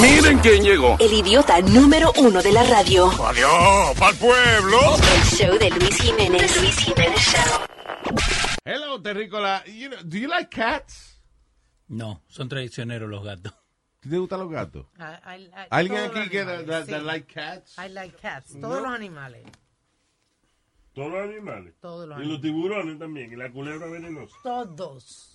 Miren quién llegó. El idiota número uno de la radio. Adiós, pa'l pueblo. El show de Luis Jiménez. Luis Jiménez Show. Hello, Terrícola. You know, do you like cats? No, son traicioneros los gatos. ¿Te gustan los gatos? I- I- I- ¿Alguien aquí que animales, that sí. like cats? I like cats. Todos los animales. Todos los animales. Todos los y los animales. tiburones también. Y la culebra venenosa. Todos.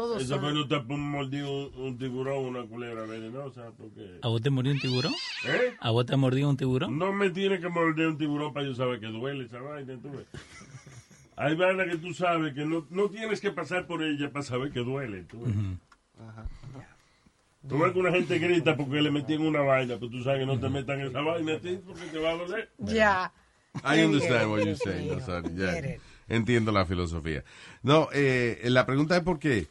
Todos Eso son. te mordió un, un tiburón una culebra venenosa. Porque... ¿A vos te mordió un tiburón? ¿Eh? ¿A vos te mordió un tiburón? No me tiene que morder un tiburón para yo saber que duele esa vaina. tú ves. Hay vainas que tú sabes que no, no tienes que pasar por ella para saber que duele. Tú ves. Tú ves que una gente grita porque le metí en una vaina, pero tú sabes que no te metan esa vaina a ti porque te va a doler. Ya. I understand what you're saying. Nazario. Entiendo la filosofía. No, eh, la pregunta es por qué.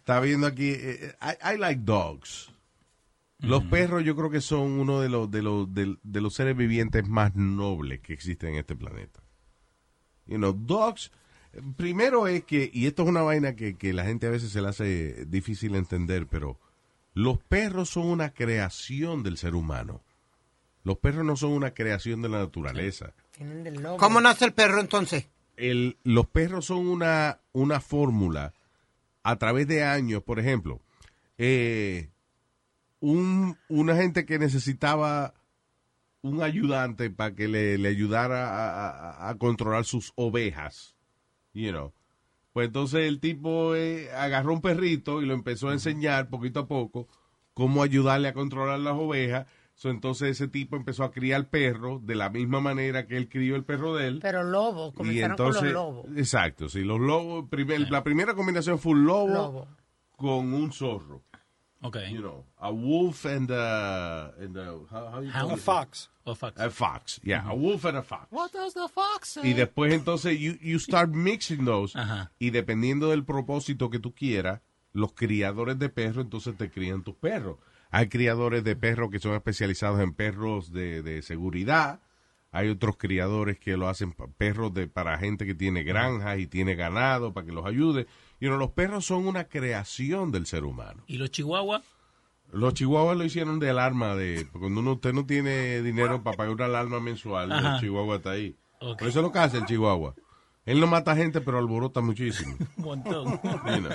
Está viendo aquí. eh, I, I like dogs. Los perros yo creo que son uno de los, de, los, de, de los seres vivientes más nobles que existen en este planeta. You know, dogs, eh, primero es que, y esto es una vaina que, que la gente a veces se le hace difícil entender, pero los perros son una creación del ser humano. Los perros no son una creación de la naturaleza. ¿Cómo nace el perro entonces? el- los perros son una, una fórmula a través de años, por ejemplo, eh, un, una gente que necesitaba un ayudante para que le, le ayudara a, a- a controlar sus ovejas, you know. Pues entonces el tipo eh, agarró un perrito y lo empezó a enseñar poquito a poco cómo ayudarle a controlar las ovejas. So, entonces ese tipo empezó a criar perros de la misma manera que él crió el perro de él. Pero lobos. Y Comenzaron entonces, con los lobos. exacto, sí, los lobos, primer- la primera combinación fue un lobo, Lobo. con un zorro. Ok. You know, a wolf and a, and a- how, how you it? Fox. O fax. A fox, yeah, a wolf and a fox. What does the fox say? Y después entonces you, you start mixing those Ajá. y dependiendo del propósito que tú quieras, los criadores de perros entonces te crían tus perros. Hay criadores de perros que son especializados en perros de, de seguridad. Hay otros criadores que lo hacen perros de para gente que tiene granjas y tiene ganado para que los ayude. Y you know, los perros son una creación del ser humano. ¿Y los chihuahuas? Los chihuahuas lo hicieron de alarma de cuando uno, usted no tiene dinero para pagar una alarma mensual, Ajá. el chihuahua está ahí. Por eso es lo que hace el chihuahua. Él no mata gente, pero alborota muchísimo. Un montón. you know.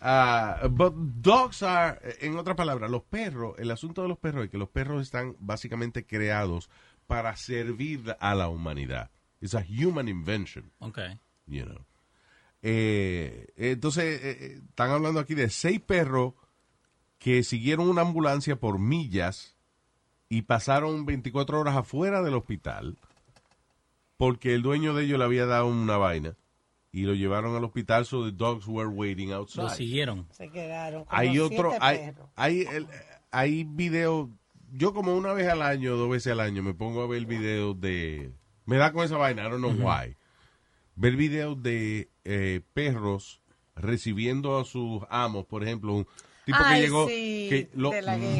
Ah, but dogs are, en otras palabras, los perros, el asunto de los perros es que los perros están básicamente creados para servir a la humanidad. It's a human invention, ok. you know. Eh, entonces, eh, eh, están hablando aquí de seis perros que siguieron una ambulancia por millas y pasaron 24 horas afuera del hospital porque el dueño de ellos le había dado una vaina y lo llevaron al hospital so the dogs were waiting outside. Lo siguieron. Se quedaron. como Hay otro, siete hay, perros. hay, el- hay videos, yo como una vez al año, dos veces al año, me pongo a ver videos de, me da con esa vaina, I don't know why, ver videos de eh, perros recibiendo a sus amos, por ejemplo, un tipo Ay, que llegó, sí, que lo,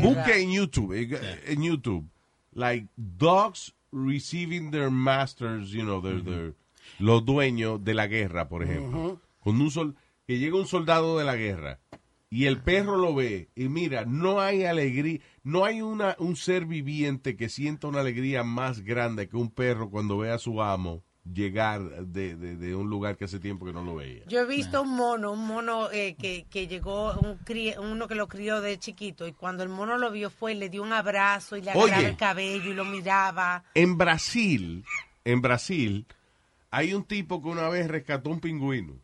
busque en YouTube, eh, en YouTube, like dogs receiving their masters, you know, their, their- los dueños de la guerra, por ejemplo. Con un sol, que llega un soldado de la guerra y el perro lo ve y mira, no hay alegría, no hay una, un ser viviente que sienta una alegría más grande que un perro cuando ve a su amo llegar de, de- de un lugar que hace tiempo que no lo veía. Yo he visto un mono, un mono eh, que, que llegó, un cri- uno que lo crió de chiquito, y cuando el mono lo vio fue, le dio un abrazo y le Oye. agarraba el cabello y lo miraba. En Brasil, en Brasil, hay un tipo que una vez rescató un pingüino.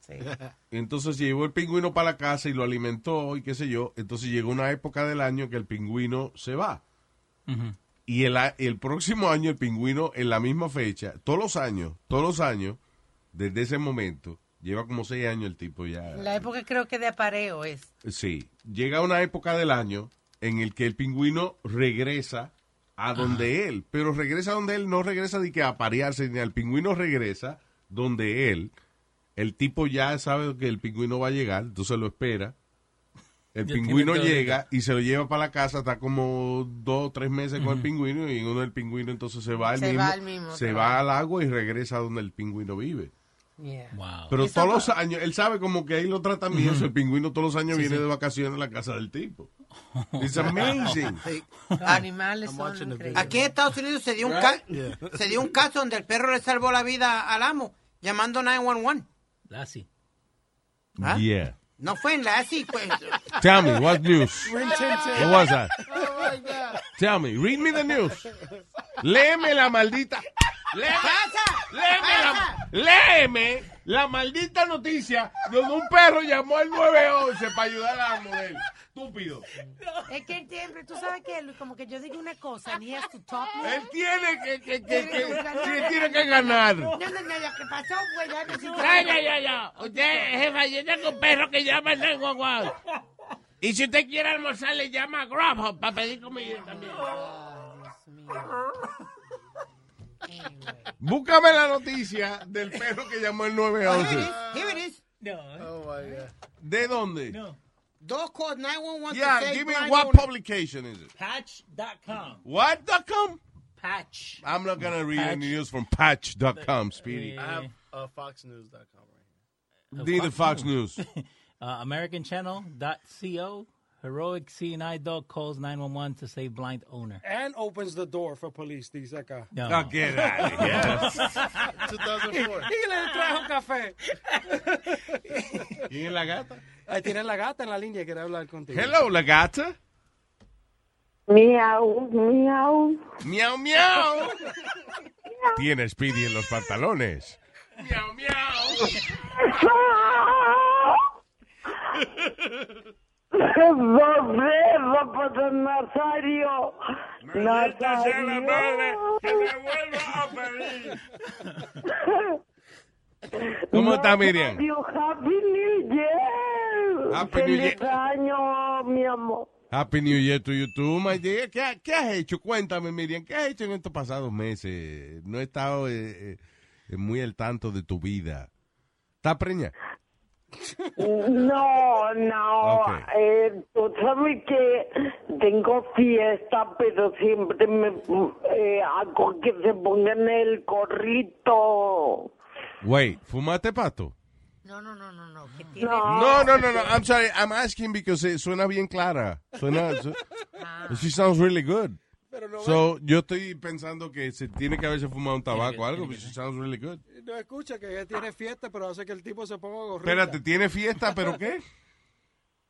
Sí. Entonces llevó el pingüino para la casa y lo alimentó y qué sé yo. Entonces llegó una época del año que el pingüino se va. Y el, el próximo año el pingüino en la misma fecha, todos los años, todos los años, desde ese momento, lleva como seis años el tipo ya. La época creo que de apareo es. Sí, llega una época del año en el que el pingüino regresa a donde él, pero regresa donde él, no regresa de que a parearse, ni el pingüino regresa donde él, el tipo ya sabe que el pingüino va a llegar, entonces lo espera, el pingüino llega y se lo lleva para la casa, está como dos o tres meses con el pingüino y uno del pingüino entonces se va al Se mismo, va al mismo se va al agua y regresa donde el pingüino vive. Yeah. Wow. Pero todos los años, él sabe como que ahí lo tratan bien, el pingüino todos los años Sí, viene sí. de vacaciones a la casa del tipo. It's amazing. Animales I'm son watching the increíbles. Aquí en Estados Unidos se dio, un ca- se dio un caso donde el perro le salvó la vida al amo llamando 911. Lassie. ¿Ah? Yeah. No fue en la así, pues. Tell me, what news? What was that? Oh my God. Tell me, read me the news. Léeme la maldita. Léeme, léeme, la, léeme la maldita noticia donde un perro llamó al 911 para ayudar a la mujer. Estúpido. Es que él siempre, tú sabes que como que yo digo una cosa, and he has to talk me. Él tiene que, que, que, que, que tiene que ganar. No, no, no, lo que pasó fue ya que Ya, ya, ya. Usted, jefa, yo tengo un perro que llama al 911. Y si usted quiere almorzar, le llama a Grubhub para pedir comida también. Búscame la noticia del perro que llamó el Here it 911. is. Here it is. No, Oh my God. ¿De dónde? no. Dog called 911 Yeah, to give me what owner- publication is it? Patch.com. What.com? Patch. I'm not gonna read Patch. any news from patch.com, Speedy. I have uh, FoxNews.com right Need the Fox News. Uh, AmericanChannel.co. Heroic CNI dog calls 911 to save blind owner. And opens the door for police, dice acá. Uh, no. Oh, get out of here. here. 2004. Y le trajo café. ¿Quién es la gata? Ahí tiene la gata en la línea, quiere hablar contigo. Hello, la gata. Miau, miau. Miau, miau. Tiene Speedy en los pantalones. Miau, miau. Volver, papá Nazario. Maldita sea la madre que me vuelva a pedir. ¿Cómo está Miriam? Happy New Year. Happy New Year. año, mi amor. Happy New Year to you too, my dear. ¿Qué, qué has hecho? Cuéntame, Miriam. ¿Qué has hecho en estos pasados meses? No he estado eh, eh, muy al tanto de tu vida. ¿Estás preña? No, no. Ok. Eh, tú sabes que tengo fiesta, pero siempre me eh, hago que se pongan el corrito. Wait, ¿fumaste pato? No, no, no, no, no. Tiene No. No, no, no, no. I'm sorry. I'm asking because eh, suena bien clara. Suena. su- she sounds really good. Pero no, So, yo estoy pensando que se tiene que haberse fumado un tabaco o algo, but she sounds really good. no escucha que ella tiene fiesta, pero hace que el tipo se ponga gorrita. Espérate, ¿tiene fiesta, pero qué?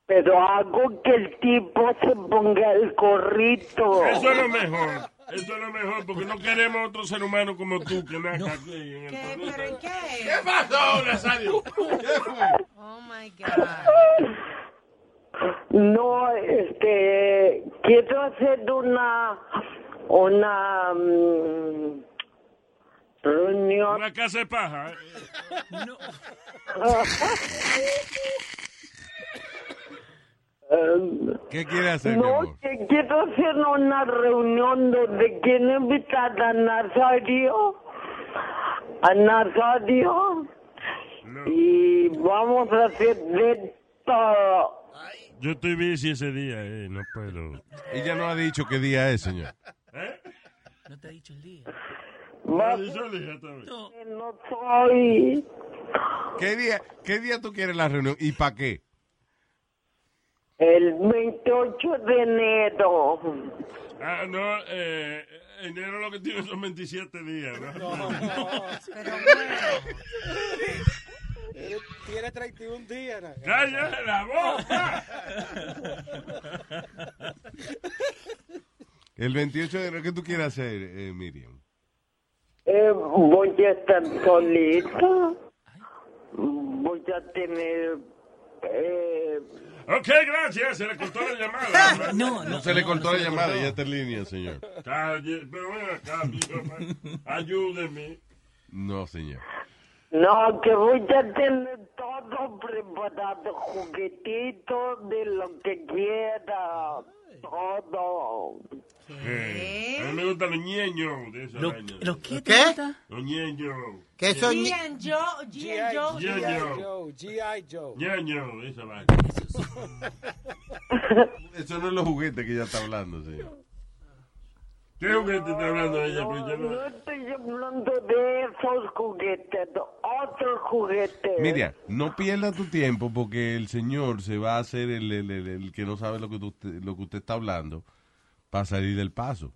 Pero hago que el tipo se ponga el corrito. Eso es lo mejor. Eso es lo mejor, porque no queremos otro ser humano como tú que nazca aquí en el ¿Qué? planeta. ¿Pero en qué? ¿Qué pasó, Nazario? ¿Qué fue? Oh my God. No, este, quiero hacer una, una mm, reunión. Una casa de paja. eh, ¿Qué quiere hacer, mi no, que quiero hacer una reunión donde quiero invitar a Nazario, a Nazario, y vamos a hacer de todo. Yo estoy busy ese día, eh, no puedo. Ella no ha dicho qué día es, señor. ¿Eh? No te he dicho el día. Vez. que no soy. ¿Qué día, qué día tú quieres la reunión y para qué? El 28 de enero. Ah, no, eh, enero lo que tiene son 27 días, ¿no? Pero bueno. Tiene 31 días. ¿no? ¡Cállate la boca! El 28 de enero, ¿qué tú quieres hacer, eh, Miriam? Eh, voy a estar solita. Voy a tener. Eh, Ok, gracias, se le cortó la llamada. No, no. No se le cortó no la llamada, cortó. ya está en línea, señor. Calle, pero ven acá, mi. Ayúdeme. No, señor. No, que voy a tener todo preparado, juguetitos de lo que quiera. Todo. Eh, a mí me gustan los ñeños de esa ¿Lo, vaina. ¿Lo qué te ¿Qué? Los ñeños. Que son G&Joe. G.I. G.I. Joe, G.I. Joe. ñeños, esa vaina. Eso no es los juguetes que ella está hablando, señor. ¿Qué juguete está hablando ella? Pues ya No no- estoy hablando de esos juguetes, otros juguetes. Miriam, no pierda tu tiempo porque el señor se va a hacer el, el- el- el que no sabe lo que usted, lo que usted está hablando para salir del paso.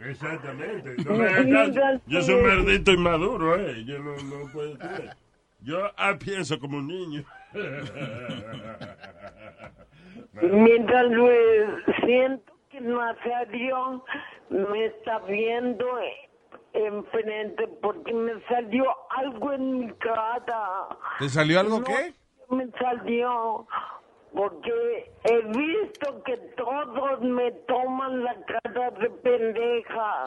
Exactamente. No me. Yo soy un maldito inmaduro, ¿eh? Yo no, no puedo creer. Yo ah, pienso como un niño. Mira, Luis, siento que Nazario me está viendo enfrente porque me salió algo en mi cara. ¿Te salió algo No, qué? Me salió porque he visto que todos me toman la cara de pendeja.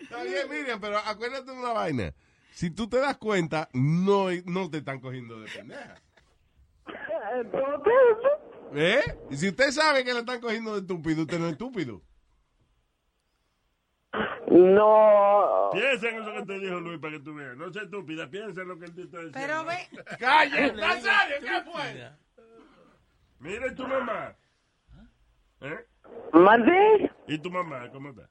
Está bien, Miriam, pero acuérdate de una vaina. Si tú te das cuenta, no, no te están cogiendo de pendeja. ¿Eh? Y si usted sabe que le están cogiendo de estúpido, usted no es estúpido. no. Piensa en eso que te dijo Luis para que tú veas. No seas estúpida, piensa en lo que él te está diciendo. Pero ve, ¡Calle! ¡Nazario, qué fue! Mira tu mamá. ¿Eh? ¿Mande? ¿Y tu mamá cómo está?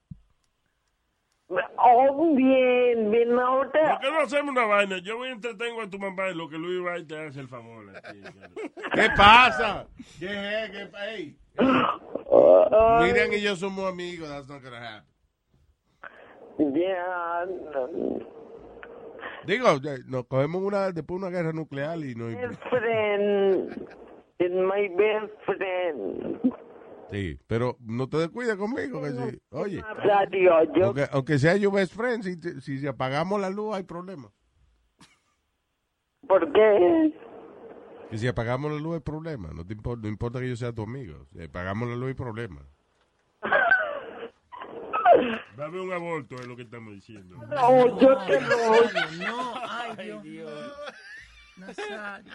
Oh, bien, bien, ¿Por ahora. qué no hacemos una vaina? Yo voy a entretengo a tu mamá en lo que Luis va y te hace el favor. aquí. ¿Qué pasa? ¿Qué es? ¿Qué hey. Miriam y yo somos amigos. That's not gonna happen. Ya, Digo, eh, nos cogemos una, después una guerra nuclear y no... best friend. It's my best friend. Sí, pero no te descuides conmigo. Que sí. Oye, aunque, aunque sea yo best friend, si, te- si apagamos la luz hay problema. ¿Por qué? Que si apagamos la luz hay problema. No, te importa, no importa que yo sea tu amigo. Si apagamos la luz hay problema. Haber un aborto, es lo que estamos diciendo. No, yo te lo no, ay Dios. Nazario.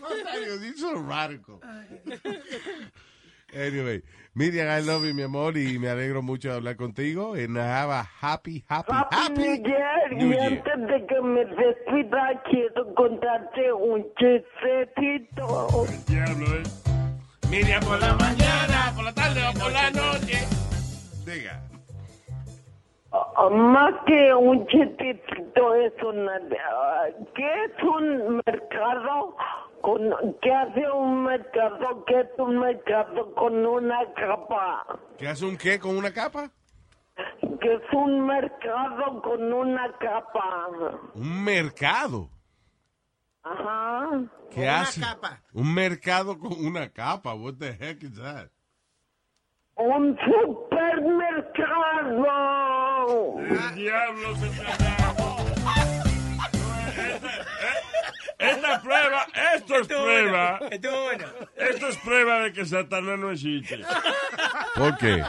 Nazario, this is so radical. Anyway, Miriam, I love you, mi amor, y me alegro mucho de hablar contigo. And have a happy, happy, Happy happy New Year. New Y Year. antes de que me despida, quiero contarte un chistecito. Diablo, ¿eh? Miriam, por la mañana, por la tarde o por la noche. Diga. Ah, Más que un chistecito es una... ah, ¿Qué es un mercado? Con, ¿Qué hace un mercado? ¿Qué es un mercado con una capa? ¿Qué hace un qué con una capa? ¿Qué es un mercado con una capa? Un mercado. Ajá. ¿Qué hace? Un mercado con una capa. What the heck is that? Un supermercado. El diablo se prueba, esto es prueba. Esto es prueba de que Satanás no existe. ¿Por qué?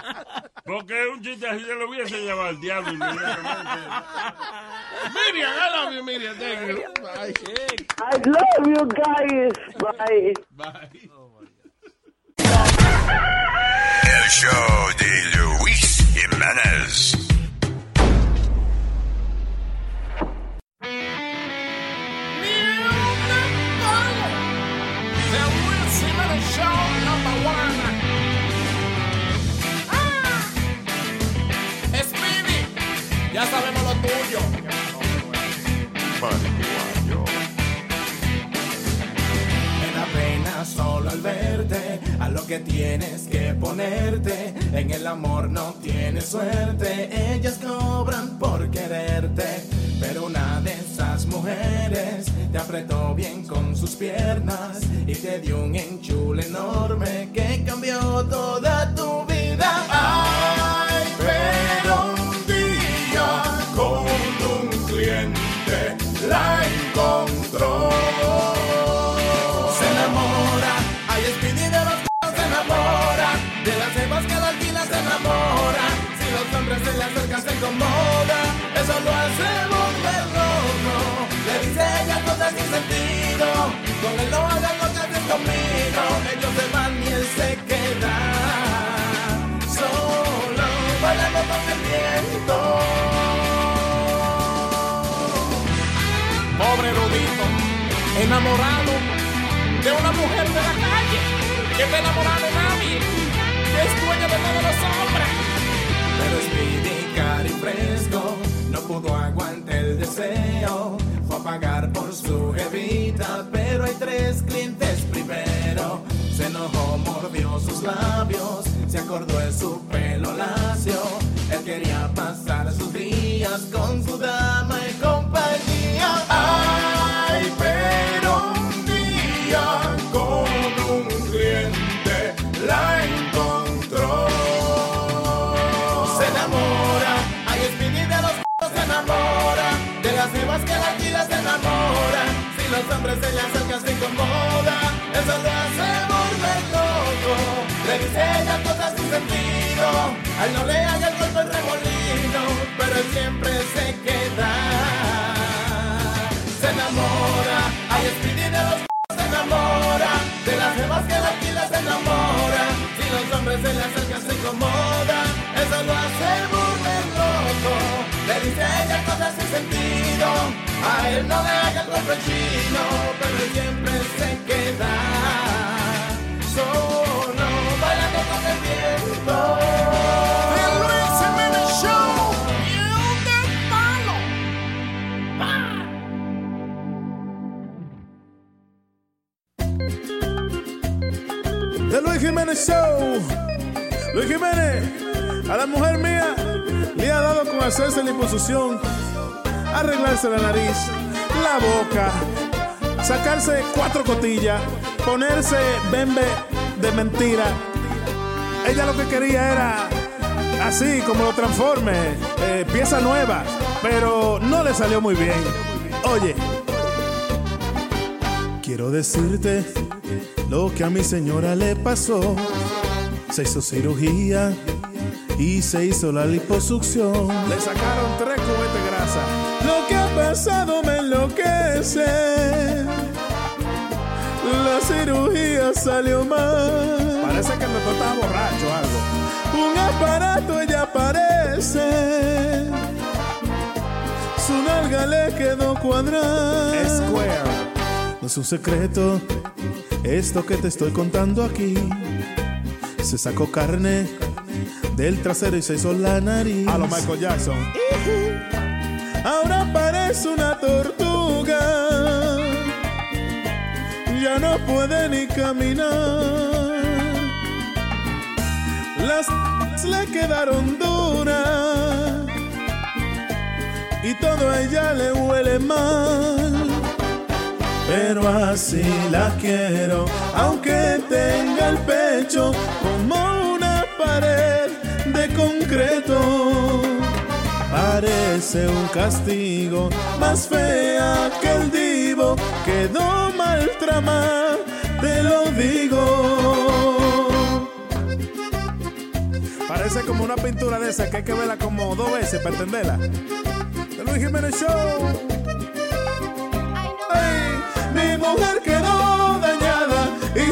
Porque un chiste así ya lo hubiese llevado al diablo inmediatamente. Miriam, I love you, Miriam. Thank you. Bye. I love you guys. Bye. Bye. El show de Luis Jiménez. Suerte, ellas cobran por quererte. Pero una de esas mujeres te apretó bien con sus piernas y te dio un enchule enorme que cambió toda tu vida. Ay, con no hagan lo que hacen conmigo. Ellos se van y él se queda solo, bailando con el viento. Pobre erudito, enamorado de una mujer de la calle, que está enamorada de nadie. es dueño de todos los hombres. Pero Speedy cari fresco no pudo aguantar el deseo. Pagar por su evita, pero hay tres clientes primero. Se enojó, mordió sus labios, se acordó de su pelo lacio. Él quería pasar sus días con su dama y compañía. Ay, pero un día con un cliente la Si los hombres se le acercan se incomoda, eso lo hace volver loco. Le dice ella cosas sin sentido, a él no le haga el golpe el remolino, pero él siempre se queda. Se enamora, ay, Speedy de los se enamora. De las vivas que la alquila se enamora. Si los hombres se le acercan se incomoda, eso lo hace volver. Le dice a ella cosas sin sentido, a él no le haga el golpe chino, pero él siempre se queda solo bailando con el viento. El Luis Jiménez Show, y un palo. The Luis Jiménez Show. Luis Jiménez, a la mujer mía le ha dado con hacerse la imposición, arreglarse la nariz, la boca, sacarse cuatro cotillas, ponerse bembe de mentira. Ella lo que quería era así como lo transforme, eh, pieza nueva, pero no le salió muy bien. Oye, quiero decirte lo que a mi señora le pasó. Se hizo cirugía y se hizo la liposucción. Le sacaron tres cubetes de grasa. Lo que ha pasado me enloquece. La cirugía salió mal. Parece que el doctor estaba borracho o algo. Un aparato ella parece. Su nalga le quedó cuadrada. Square. No es un secreto esto que te estoy contando aquí. Se sacó carne del trasero y se hizo la nariz. A lo Michael Jackson. Ahora parece una tortuga. Ya no puede ni caminar. Las le quedaron duras. Y todo a ella le huele mal pero así la quiero, aunque tenga el pecho como una pared de concreto. Parece un castigo, más fea que el divo, quedó mal tramada, te lo digo. Parece como una pintura de esa que hay que verla como dos veces para entenderla. The Luis Jiménez Show. Ay, mi mujer quedó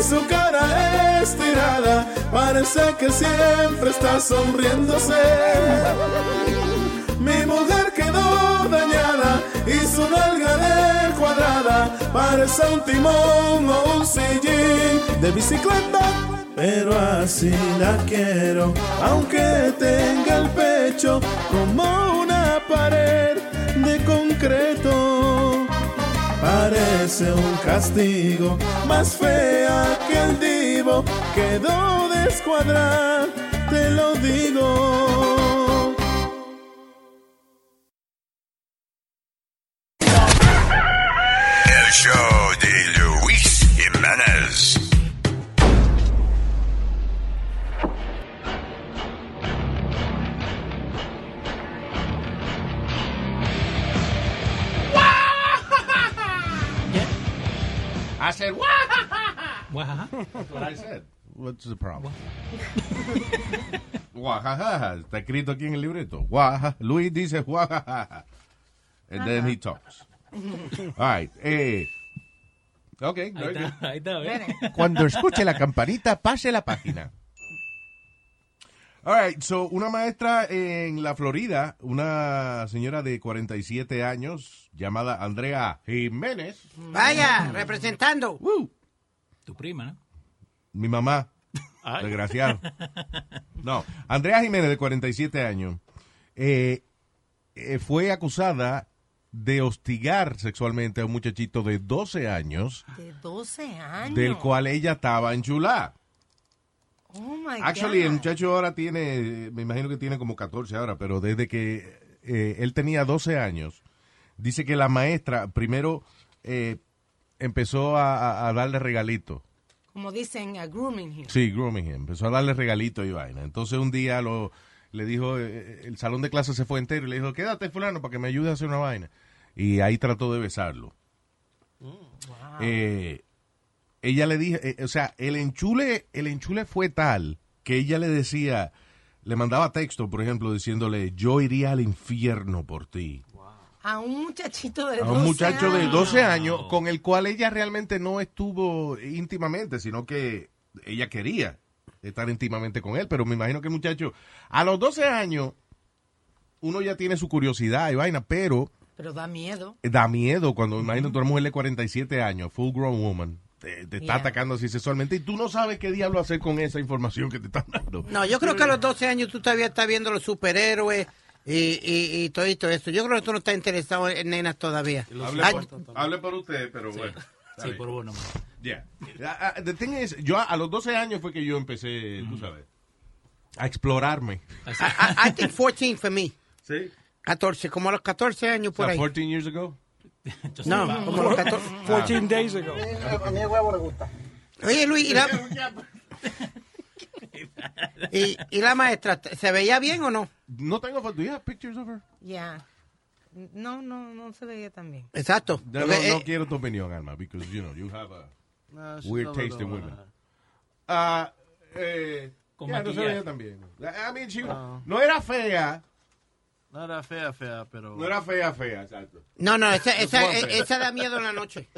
su cara estirada. Parece que siempre está sonriéndose. Mi mujer quedó dañada y su nalga de cuadrada. Parece un timón o un sillín de bicicleta. Pero así la quiero, aunque tenga el pecho como una pared Parece un castigo, más fea que el divo, quedó descuadrada, te lo digo. What's the problem? Guajajaja. Está escrito aquí en el libreto. Guaja. Luis dice guajajaja. And then he talks. All right. Eh, ok. Ahí very está, ahí está, ¿ves? Cuando escuche la campanita, pase la página. All right, so una maestra en la Florida, una señora de 47 años llamada Andrea Jiménez, Vaya, representando. Tu prima, ¿no? mi mamá. Ay. Desgraciado. No, Andrea Jiménez, de 47 años, eh, eh, fue acusada de hostigar sexualmente a un muchachito de 12 años, De 12 años. del cual ella estaba enchulada. Oh my Actually, el God. muchacho ahora tiene, me imagino que tiene como 14 ahora, pero desde que eh, él tenía 12 años, dice que la maestra primero eh, empezó a darle regalitos. Como dicen, a grooming him. Sí, grooming him. Empezó a darle regalitos y vaina. Entonces un día lo, le dijo, eh, el salón de clase se fue entero y le dijo, quédate fulano para que me ayude a hacer una vaina. Y ahí trató de besarlo. Eh, ella le dijo, eh, o sea, el enchule, el enchule fue tal que ella le decía, le mandaba texto, por ejemplo, diciéndole, yo iría al infierno por ti. A un muchachito de A 12 un muchacho de años. 12 años con el cual ella realmente no estuvo íntimamente, sino que ella quería estar íntimamente con él, pero me imagino que el muchacho, a los 12 años, uno ya tiene su curiosidad y vaina, pero Pero da miedo. da miedo cuando, imagínate, una mujer de 47 años, full grown woman, te, te está Yeah. atacando así sexualmente y tú no sabes qué diablo hacer con esa información que te están dando. No, yo creo que a los 12 años tú todavía estás viendo los superhéroes y, y, y todo esto. Yo creo que tú no estás interesado en nenas todavía. Hable por, hable por usted, pero bueno. Sí, por uno. Yeah. Ah, ah, the thing is, yo a, a los 12 años fue que yo empecé, tú sabes, a explorarme. I, I- I think 14 for me. ¿Sí? 14, como a los 14 años por sea, ahí. 14 years ago. No, como a los 14. 14 days ago. A mí el huevo le gusta. Oye, Luis, ¿y la, y, y la maestra, ¿se veía bien o no? No tengo fotos. Do you have pictures of her? Ya. No, no, no se veía tan bien. Exacto. No, no, Porque, no eh, quiero tu opinión, Alma, because, you know, you have a she's weird taste in women. uh, eh, ya, no se veía tan bien. I mean, she- No. no era fea, No era fea, fea, pero. no era fea, fea, exacto. no, no, esa, esa, esa da miedo en la noche.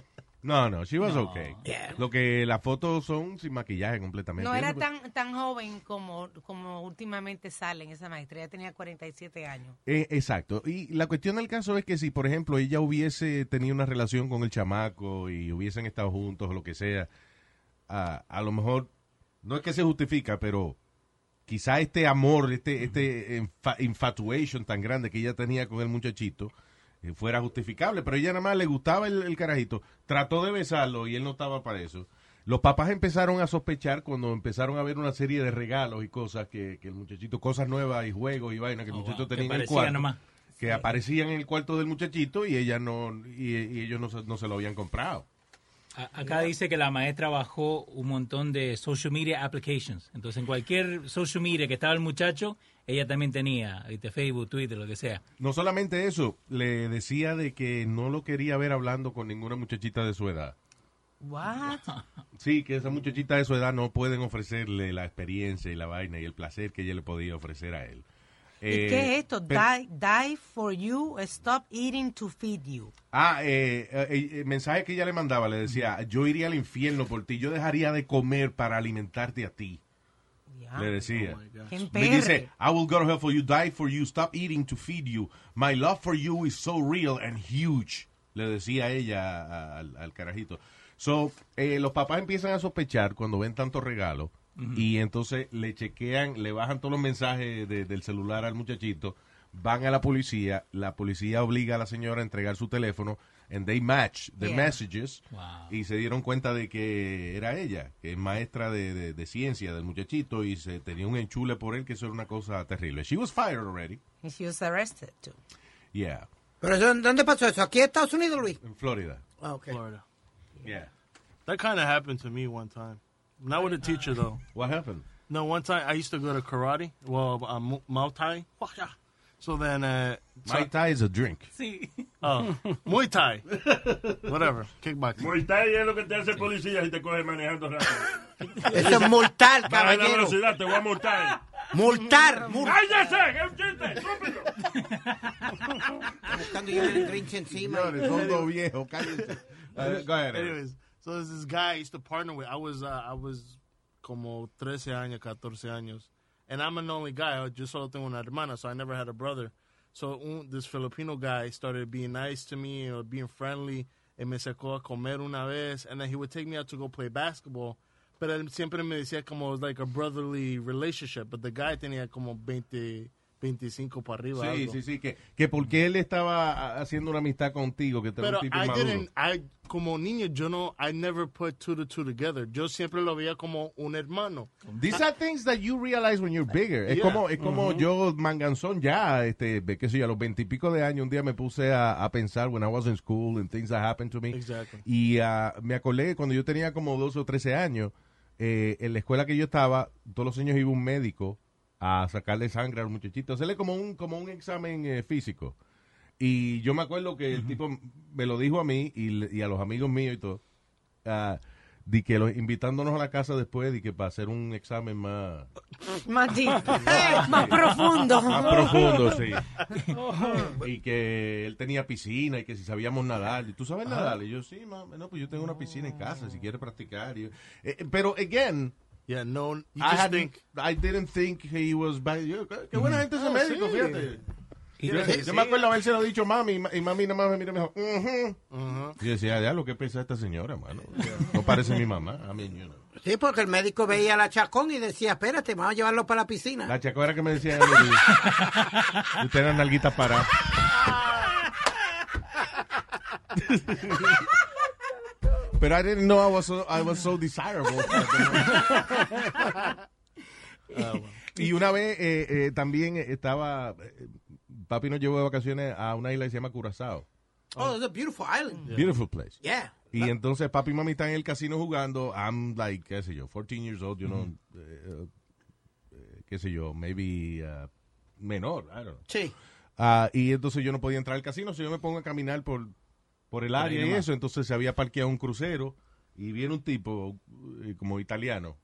No, no, she was No. okay. Yeah. Lo que las fotos son sin maquillaje completamente. No era tan tan joven como, como últimamente salen esa maestra. Ella tenía 47 años. Eh, exacto. Y la cuestión del caso es que si, por ejemplo, ella hubiese tenido una relación con el chamaco y hubiesen estado juntos o lo que sea, a, a lo mejor, no es que se justifica, pero quizá este amor, este, este infa- infatuation tan grande que ella tenía con el muchachito fuera justificable. Pero ella nada más le gustaba el, el carajito, trató de besarlo y él no estaba para eso. Los papás empezaron a sospechar cuando empezaron a ver una serie de regalos y cosas que, que el muchachito, cosas nuevas y juegos y vainas que el Oh, muchacho wow, tenía en el cuarto. nomás. Que aparecían en el cuarto del muchachito y ella no y, y ellos no se, no se lo habían comprado. Acá dice que la maestra bajó un montón de social media applications. Entonces, en cualquier social media que estaba el muchacho, ella también tenía, ¿viste? Facebook, Twitter, lo que sea. No solamente eso, le decía de que no lo quería ver hablando con ninguna muchachita de su edad. What? Sí, que esa muchachita de su edad no pueden ofrecerle la experiencia y la vaina y el placer que ella le podía ofrecer a él. ¿Y Eh, qué es esto? pero- Die, die for you, stop eating to feed you. Ah, eh, eh, eh, mensaje que ella le mandaba, le decía, yo iría al infierno por ti, yo dejaría de comer para alimentarte a ti. Ya. Le decía. Le emperre. dice, I will go to hell for you, die for you, stop eating to feed you. My love for you is so real and huge. Le decía ella a- al, al carajito. So, eh, los papás empiezan a sospechar cuando ven tantos regalos y entonces le chequean, le bajan todos los mensajes de- del celular al muchachito, van a la policía, la policía obliga a la señora a entregar su teléfono and they match the Yeah. messages Wow. y se dieron cuenta de que era ella, que es maestra de, de- de ciencia del muchachito y se tenía un enchule por él que eso era una cosa terrible. She was fired already. And she was arrested too. Yeah, Pero eso, ¿dónde pasó eso? ¿Aquí en Estados Unidos, Luis? en Florida. Ah, ok. Florida. Yeah. That kind of happened to me one time. Not with a teacher, though. What happened? No, one time I used to go to karate. Well, uh, Mu- Muay Thai. So then, uh, so- Muay Thai is a drink. Sí. oh, Muay Thai. Whatever. Kickboxing. Muay Thai es lo que te hace policía si te coge manejando rápido. Eso es multar, Baja la caballero. velocidad, te voy a multar. Multar, multar. ¡Cállese! ¡Que es un chiste! ¡Estúpido! Buscando yo el Grinch encima. Señores, son dos viejos, cállense. Go ahead. Anyways, so there's this guy I used to partner with. I was uh, I was como 13 años, 14 años. And I'm an only guy. I just solo tengo una hermana, so I never had a brother. So un, this Filipino guy started being nice to me, or being friendly. And me sacó a comer una vez. And then he would take me out to go play basketball. Él siempre me decía como it was like a brotherly relationship, but the guy tenía como 20, 25 para arriba. Sí, algo. sí, sí, que, que porque él estaba haciendo una amistad contigo, que te Pero un tipo I didn't, I, como niño, yo no, I never put two to two together. Yo siempre lo veía como un hermano. These are things that you realize when you're bigger. Es Yeah. como, es como Ujú. yo, manganzón, ya, este, qué sé yo, a los veintipico de años, un día me puse a, a pensar when I was in school and things that happened to me. Exactly. Y ah, me acordé cuando yo tenía como 12 o 13 años, eh, en la escuela que yo estaba, todos los años iba un médico a sacarle sangre al muchachito, hacerle como un, como un examen eh, físico. Y yo me acuerdo que el tipo me lo dijo a mí y, y a los amigos míos y todo, ah, de que los, invitándonos a la casa después, de que para hacer un examen más... Más deep, más profundo. Más profundo, sí. y que él tenía piscina y que si sabíamos nadar. ¿Y tú sabes nadar? Y yo, sí, mami, no, pues yo tengo una piscina en casa si quieres practicar. Y yo- eh, eh, pero, again, Yeah, no, you I, just had- think, I didn't think he was bad. Yo, qué, buena gente ese Oh, médico, sí. fíjate. Yo, me acuerdo haberse lo dicho mami y ma- y mami nada más me miró y me dijo, uh-huh. Y yo decía, ya lo que pesa esta señora, mano. No parece mi mamá. I mean, you know. Sí, porque el médico veía la chacón y decía, espérate, vamos a llevarlo para la piscina. La chacora que me decía, "Y usted era nalguita para. Pero I didn't know I was so, I was so desirable. y una vez eh, eh, también estaba, eh, papi nos llevó de vacaciones a una isla que se llama Curazao. Oh, it's a beautiful island. Beautiful place. Yeah. Y entonces papi y mami están en el casino jugando. I'm like, qué sé yo, 14 years old, you know, eh, eh, qué sé yo, maybe uh, menor, I don't know. Sí. Ah, y entonces yo no podía entrar al casino, si yo me pongo a caminar por, por el área y eso, entonces se había parqueado un crucero y viene un tipo eh, como italiano.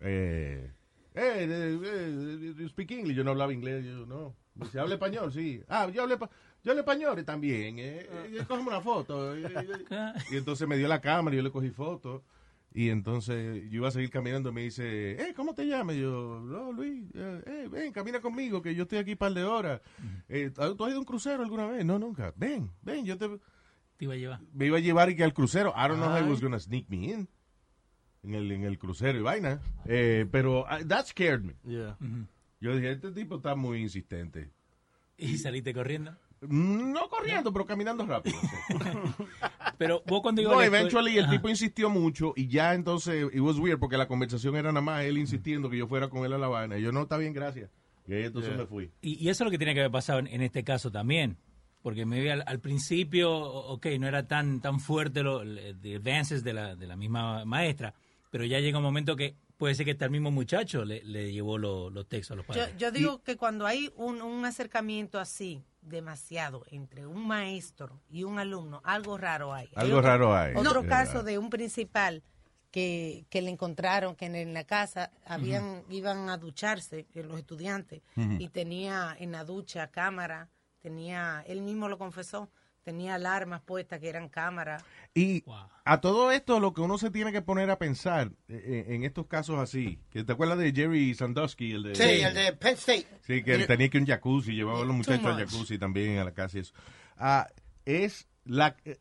Eh, eh, eh, eh, you speak English, yo no hablaba inglés, yo no. Dice, habla español, sí. Ah, yo hablo, yo hablo español también. Eh, eh, cógeme una foto. eh. Y entonces me dio la cámara y yo le cogí foto. Y entonces yo iba a seguir caminando y me dice, eh, ¿cómo te llamas? Y yo, no, Luis, eh, eh, ven, camina conmigo, que yo estoy aquí un par de horas. Eh, ¿Tú has ido a un crucero alguna vez? No, nunca. Ven, ven, yo te... Te iba a llevar. Me iba a llevar y que al crucero. I don't know how he was gonna sneak me in. En el, en el crucero y vaina. Eh, pero uh, that scared me. yeah. Yo dije, este tipo está muy insistente. Y saliste corriendo. No corriendo, pero caminando rápido. sí. Pero vos cuando ibas No, a la escuela- eventually el Ajá. tipo insistió mucho y ya entonces, it was weird porque la conversación era nada más él insistiendo que yo fuera con él a la vaina. Y yo, no, está bien, gracias. Y ahí entonces Yeah. me fui. Y, y eso es lo que tiene que haber pasado en, en este caso también. Porque me al, al principio, ok, no era tan tan fuerte los advances de la, de la misma maestra, pero ya llega un momento que puede ser que hasta el mismo muchacho le, le llevó lo- los textos a los Yo, padres. yo digo que cuando hay un, un acercamiento así, demasiado, entre un maestro y un alumno, algo raro hay. Hay Algo otro- raro hay. Otro No. caso de un principal que, que le encontraron que en, en la casa habían iban a ducharse eh, los estudiantes y tenía en la ducha cámara, tenía, él mismo lo confesó, tenía alarmas puestas que eran cámaras. Y Wow. a todo esto, lo que uno se tiene que poner a pensar eh, en estos casos así, que te acuerdas de Jerry Sandusky, el de... Sí, el de Penn State. Sí, que él tenía que un jacuzzi, llevaba a los muchachos al jacuzzi también a la casa y eso. Ah, es la, eh,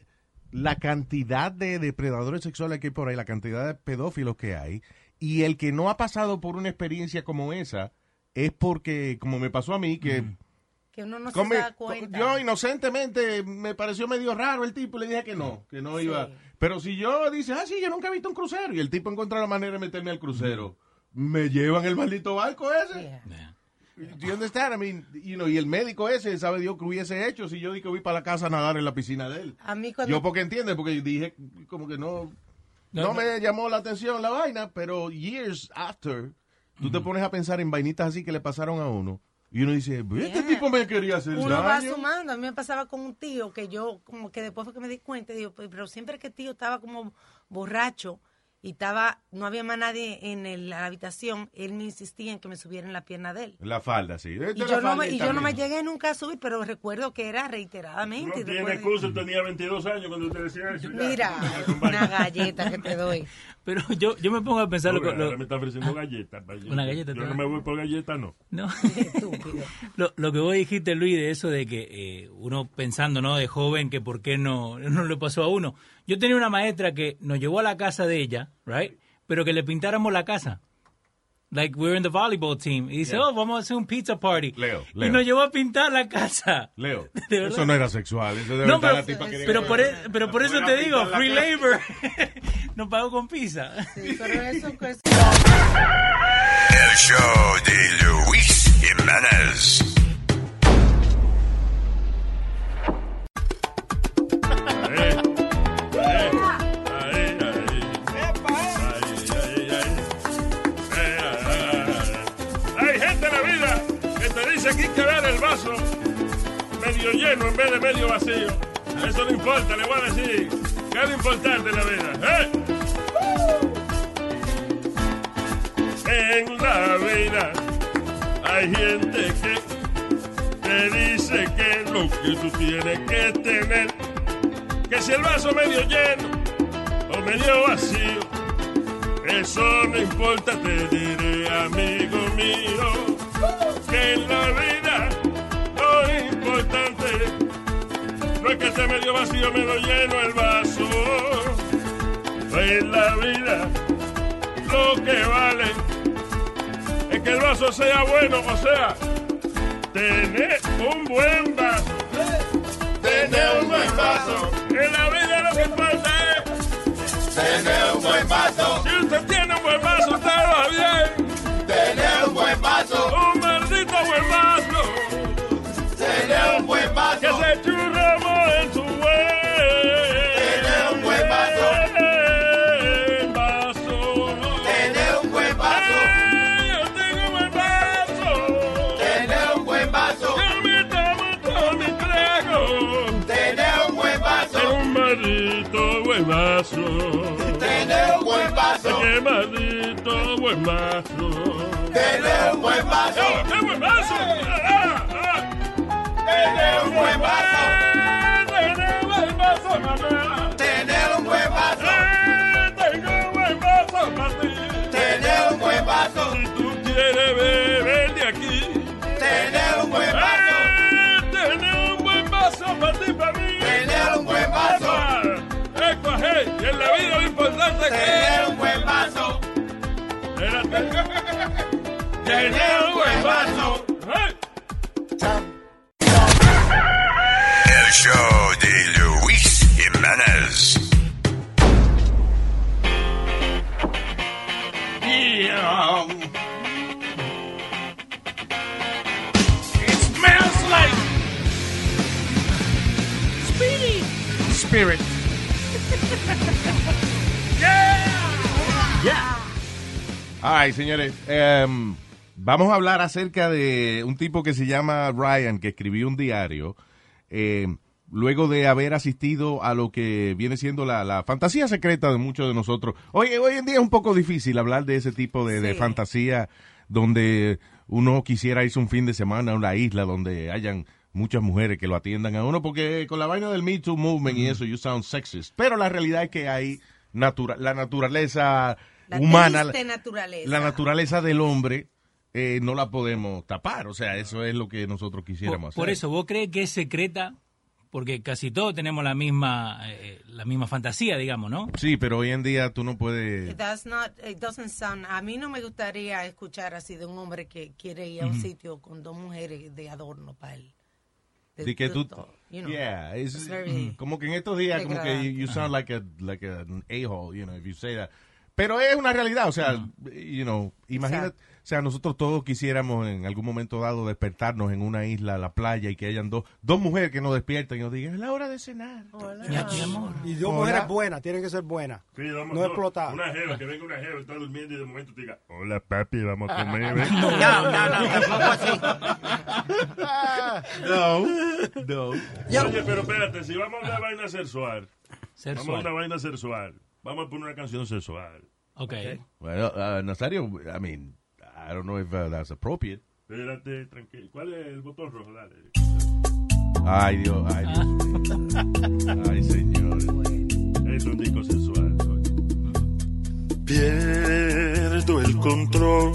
la cantidad de depredadores sexuales que hay por ahí, la cantidad de pedófilos que hay, y el que no ha pasado por una experiencia como esa es porque, como me pasó a mí, que Que uno no come- se da cuenta. yo inocentemente me pareció medio raro el tipo y le dije que no, que no iba. Pero si yo dice, ah, sí, yo nunca he visto un crucero y el tipo encuentra la manera de meterme al crucero, me llevan el maldito barco ese. Yeah. Do you understand? I mean, you know, y el médico ese, sabe Dios que hubiese hecho si yo di que voy para la casa a nadar en la piscina de él. A mí cuando Yo porque entiende, porque dije como que no, no, No, no. me llamó la atención la vaina, pero years after, tú te pones a pensar en vainitas así que le pasaron a uno y uno dice, este Yeah. tipo me quería hacer uno va daño. sumando. A mí me pasaba con un tío que yo, como que después fue que me di cuenta, digo, "Pues, pero siempre que el tío estaba como borracho y estaba, no había más nadie en el- la habitación, él me insistía en que me subiera en la pierna de él. La falda, sí. Y yo, no me, y yo no me llegué nunca a subir, pero recuerdo que era reiteradamente. No tiene excusa, tenía 22 años cuando te decía eso. ya. Mira, una galleta que te doy. Pero yo, yo me pongo a pensar... No, lo, que- ahora lo- me está ofreciendo galletas. pa' yo. Una galleta, Yo no da. me voy por galletas, no. No. Estúpido. Lo, lo que vos dijiste, Luis, de eso de que eh, uno pensando, ¿no? De joven, que por qué no, no le pasó a uno. Yo tenía una maestra que nos llevó a la casa de ella, ¿right? pero que le pintáramos la casa. Like we're in the volleyball team. Y dice, Yeah. oh, vamos a hacer un pizza party. Leo, Y Leo. nos llevó a pintar la casa. Leo, De eso no era sexual. Eso de No, pero, la tipa quería pero que- por, e- pero por eso te digo, free labor. Nos pagó con pizza. pero eso El show de Luis Jiménez. Que ver el vaso medio lleno en vez de medio vacío. Eso no importa, le voy a decir. ¿Qué es lo importante la vida? ¿eh? En la vida hay gente que te dice que lo que tú tienes que tener, que si el vaso medio lleno o medio vacío, eso no importa, te diré, amigo mío, que en la vida lo importante no es que esté medio vacío, medio lleno el vaso. En la vida lo que vale es que el vaso sea bueno, o sea, tener un buen buen vaso. Tener un buen vaso. ¡Qué buen vaso! Ah, ah. Tener un buen vaso. Tener un buen mamá. Tener un buen vaso. Tengo un buen ti. Tener un buen vaso. Si tú quieres beber de aquí. Tener un buen vaso. Tener un buen vaso para ti, para mí. Tener un buen vaso. Escoge, y en la vida lo importante que Tener un buen vaso. El show Ay, señores, em, vamos a hablar acerca de un tipo que se llama Ryan, que escribió un diario, em, luego de haber asistido a lo que viene siendo la, la fantasía secreta de muchos de nosotros. Hoy, hoy en día es un poco difícil hablar de ese tipo de, de Sí. fantasía donde uno quisiera irse un fin de semana a una isla donde hayan muchas mujeres que lo atiendan a uno, porque con la vaina del Me Too Movement y eso, you sound sexist. Pero la realidad es que hay natura la naturaleza La humana, triste naturaleza. la naturaleza del hombre eh, no la podemos tapar. O sea, eso es lo que nosotros Por, quisiéramos por hacer. eso, ¿vos crees que es secreta? Porque casi todos tenemos la misma, eh, la misma fantasía, digamos, ¿no? Sí, pero hoy en día tú no puedes... That's not, it doesn't sound, a mí no me gustaría escuchar así de un hombre que quiere ir a un Ujú. sitio con dos mujeres de adorno para él. De- De que tú, todo, you know. yeah, it's- It's very como que en estos días como que you, you sound like a like a- an a-hole, you know, if you say that. Pero es una realidad, o sea, you know, imagínate, o sea, nosotros todos quisiéramos en algún momento dado despertarnos en una isla, la playa y que hayan dos dos mujeres que nos despierten y nos digan, es la hora de cenar. Y dos Hola. mujeres buenas, tienen que ser buenas. Sí, vamos, no explotar. Una jeva, que venga una jeva, está durmiendo y de momento te diga, hola papi, vamos a comer. ¿ves?" No, no, no, tampoco así. No, no. Oye, pero espérate, si vamos a una vaina sexual, Sexual. vamos a una vaina sexual, vamos a poner una canción sexual. Ok. Bueno, uh, Nazario, I mean, I don't know if uh, that's appropriate. Espérate, tranquilo. ¿Cuál es el botón rojo? Dale. Ay, Dios, ay, Dios mío. Ay, señor. Es un disco sexual. Pierdo el control.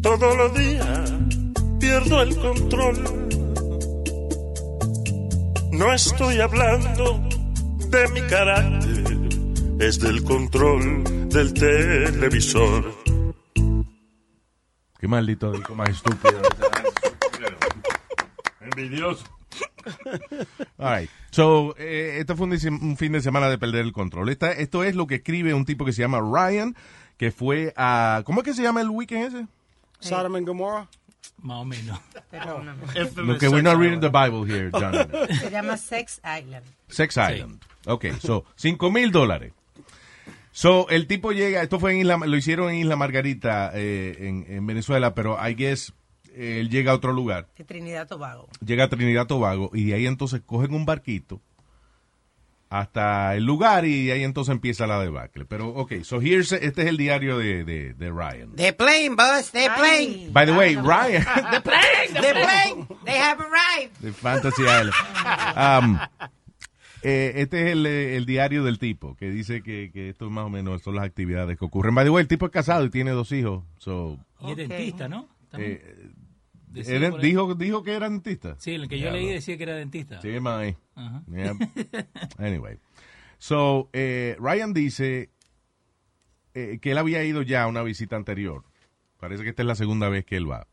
Todos los días pierdo el control. No estoy hablando de mi carácter desde el control del televisor. Qué maldito disco más estúpido. Envidioso. All right. So, eh, esto fue un, un fin de semana de perder el control. Esta- esto es lo que escribe un tipo que se llama Ryan, que fue a... ¿Cómo es que se llama el weekend ese? Sodom and Gomorrah. Más o menos. Perdóname. Look, we're not reading the Bible here, John. Se llama Sex Island. Sex Island. Ok, so, 5 mil dólares. So, el tipo llega, esto fue en Isla, lo hicieron en Isla Margarita, eh, en, en Venezuela, pero I guess eh, él llega a otro lugar, De Trinidad Tobago. llega a Trinidad Tobago, y de ahí entonces cogen un barquito hasta el lugar y de ahí entonces empieza la debacle. Pero, ok, so here's, este es el diario de, de, de Ryan. They're playing, boss. They're playing. By the way, Ryan, They're playing. They're playing. They have arrived. de Fantasy Island. Um, eh, este es el, eh, el diario del tipo, que dice que, que esto más o menos son las actividades que ocurren. By the way, el tipo es casado y tiene dos hijos. So, Y es dentista, ¿no? También. eh, era- dijo, dijo que era dentista. Sí, el que yo leí decía que era dentista. Sí, mae. Anyway. So, eh, Ryan dice eh, que él había ido ya a una visita anterior. Parece que esta es la segunda vez que él va.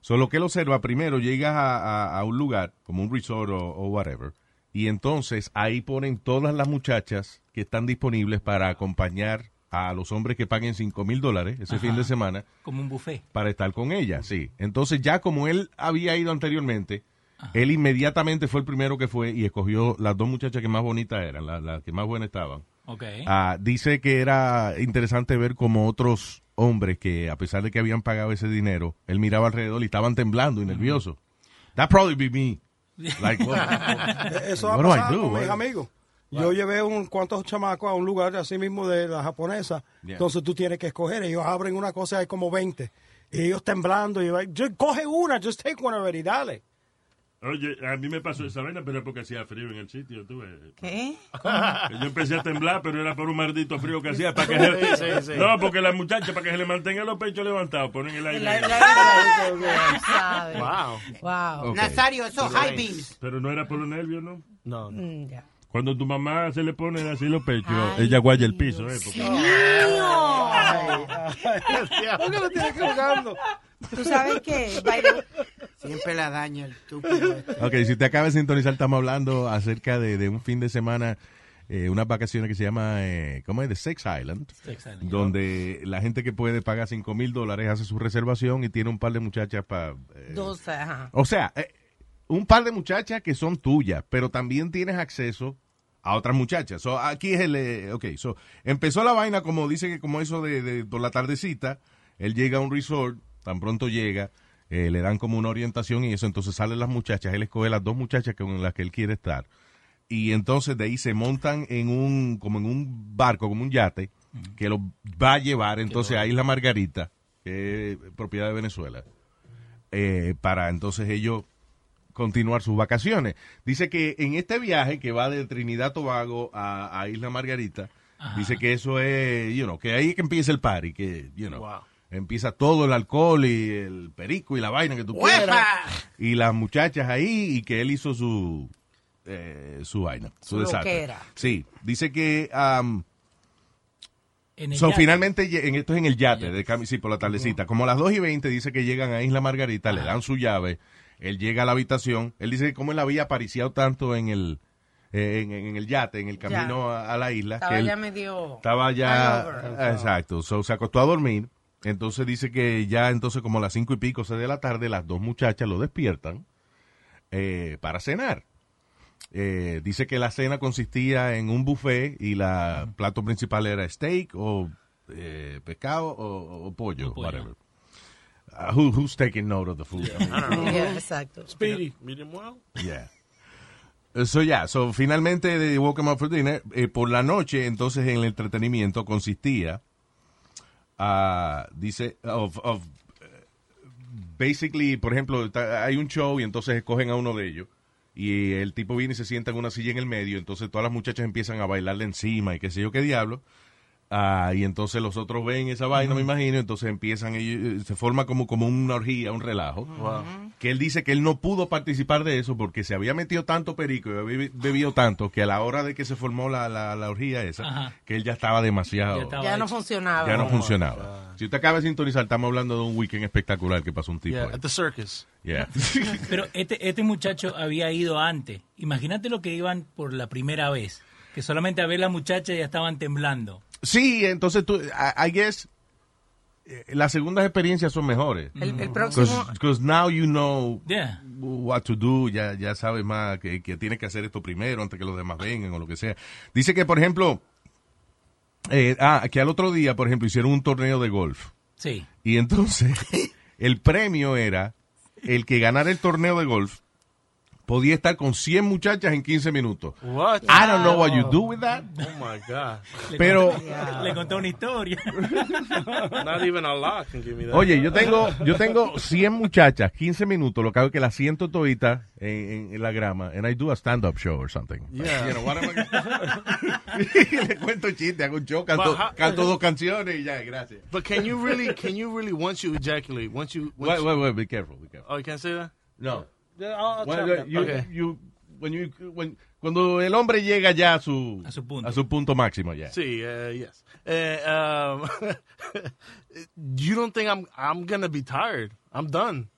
Solo que él observa, primero llegas a, a- a un lugar, como un resort o, o whatever, y entonces ahí ponen todas las muchachas que están disponibles para acompañar a los hombres que paguen 5 mil dólares ese Ajá. fin de semana Como un buffet. para estar con ella, sí. Entonces ya como él había ido anteriormente, él inmediatamente fue el primero que fue y escogió las dos muchachas que más bonitas eran, las, las que más buenas estaban. Ok. Ah, dice que era interesante ver como otros hombres que a pesar de que habían pagado ese dinero, él miraba alrededor y estaban temblando y nerviosos. That probably be me. Like? Eso ha What pasado do? con mis amigos. Yo llevé un cuantos chamacos a un lugar así mismo de la japonesa. Yeah. Entonces tú tienes que escoger. Ellos abren una cosa y hay como 20. Y ellos temblando. Y yo, "Just coge una, just take one already, dale. Oye, a mí me pasó esa vaina, pero es porque hacía frío en el sitio, tú ves. ¿Qué? Yo empecé a temblar, pero era por un maldito frío que hacía. Para que Sí, se- sí, sí. No, porque las muchachas, para que se le mantengan los pechos levantados, ponen el aire. El aire, el aire, ¿sabes? Wow. Wow. Ok. Nazario, esos high beams. Pero no era por los nervios, ¿no? No, no. Mm, ya. Cuando tu mamá se le pone así los pechos, Ay, ella guaya el piso, ¿eh? Porque- ¿Por qué lo tienes colgando? ¿Tú sabes qué? Bailo- Siempre la daña el estúpido. este. Ok, si te acaba de sintonizar, estamos hablando acerca de, de un fin de semana, eh, unas vacaciones que se llama, eh, ¿cómo es? The Sex Island. Sex Island. Donde la gente que puede pagar 5 mil dólares hace su reservación y tiene un par de muchachas para... Dos, ajá. O sea, eh, un par de muchachas que son tuyas, pero también tienes acceso a otras muchachas. So, aquí es el... eh, ok, so, empezó la vaina como dice que como eso de, de por la tardecita, él llega a un resort, tan pronto llega, eh, le dan como una orientación y eso, entonces salen las muchachas, él escoge las dos muchachas con las que él quiere estar. Y entonces de ahí se montan en un, como en un barco, como un yate, que lo va a llevar entonces a Isla Margarita, que es propiedad de Venezuela eh, para entonces ellos continuar sus vacaciones. Dice que en este viaje que va de Trinidad Tobago a, a Isla Margarita, dice que eso es, you know, que ahí es que empieza el party, que, you know, Wow. Empieza todo el alcohol y el perico y la vaina que tú ¡Uepa! quieras, y las muchachas ahí, y que él hizo su, eh, su vaina, su, Su desastre. loquera. Sí, dice que... um, En el So, yate. finalmente, en, esto es en el yate, de cami- sí, por la tardecita. Como a las 2 y 20 dice que llegan a Isla Margarita, le dan su llave, él llega a la habitación, él dice que como él había apariciado tanto en el, eh, en, en el yate, en el camino a, a la isla, Estaba que él ya medio. estaba ya, exacto, so, se acostó a dormir, entonces dice que ya entonces como a las 5 y pico, 6 de la tarde, las dos muchachas lo despiertan eh, para cenar. Eh, dice que la cena consistía en un buffet y la plato principal era steak o eh, pescado o, o pollo, O pollo. whatever. Uh, who, who's taking note of the food? Yeah, exacto. Speedy. Medium well. Yeah. So, yeah, so, finalmente de Woke Up for Dinner, eh, por la noche, entonces en el entretenimiento consistía, ah, dice, of, of, basically, por ejemplo, hay un show y entonces escogen a uno de ellos y el tipo viene y se sienta en una silla en el medio, entonces todas las muchachas empiezan a bailarle encima y qué sé yo qué diablo. Ah, y entonces los otros ven esa vaina, me imagino, entonces empiezan, ellos, eh, se forma como, como una orgía, un relajo. Que él dice que él no pudo participar de eso porque se había metido tanto perico y había bebido tanto que a la hora de que se formó la, la, la orgía esa, que él ya estaba demasiado. Ya estaba Ya no funcionaba. Ya no Oh, funcionaba. Si usted acaba de sintonizar, estamos hablando de un weekend espectacular que pasó un tipo. Yeah, ahí. at the circus. Yeah. Pero este, este muchacho había ido antes. Imagínate lo que iban por la primera vez. Que solamente a ver la muchacha ya estaban temblando. Sí, entonces tú, I, I guess, eh, las segundas experiencias son mejores. El- el próximo- Because now you know Yeah. what to do, ya, ya sabes más que, que tienes que hacer esto primero antes que los demás vengan o lo que sea. Dice que, por ejemplo, eh, ah, que al otro día, por ejemplo, hicieron un torneo de golf. Sí. Y entonces, el premio era el que ganara el torneo de golf podía estar con 100 muchachas en 15 minutos. What? I don't know what you do with that. Oh my God. Pero- Le contó una historia. Not even Allah can give me that. Oye, yo tengo, yo tengo 100 muchachas, 15 minutos, lo que hago es que las siento toditas en, en- en la grama, and I do a stand-up show or something. Yeah. You know, what am I- Le cuento chiste, hago un show, canto, how- canto dos canciones y ya, gracias. But can you really, can you really, once you ejaculate, once you... Once Wait, wait, wait, be careful, be careful. Oh, you can't say that? No. Yeah, I'll- I'll When chop that. you- Okay. you- when you- when- cuando el hombre llega ya a su, A su punto. a su punto máximo ya. See, uh, yes. Uh, um, you don't think I'm I'm gonna be tired? I'm done.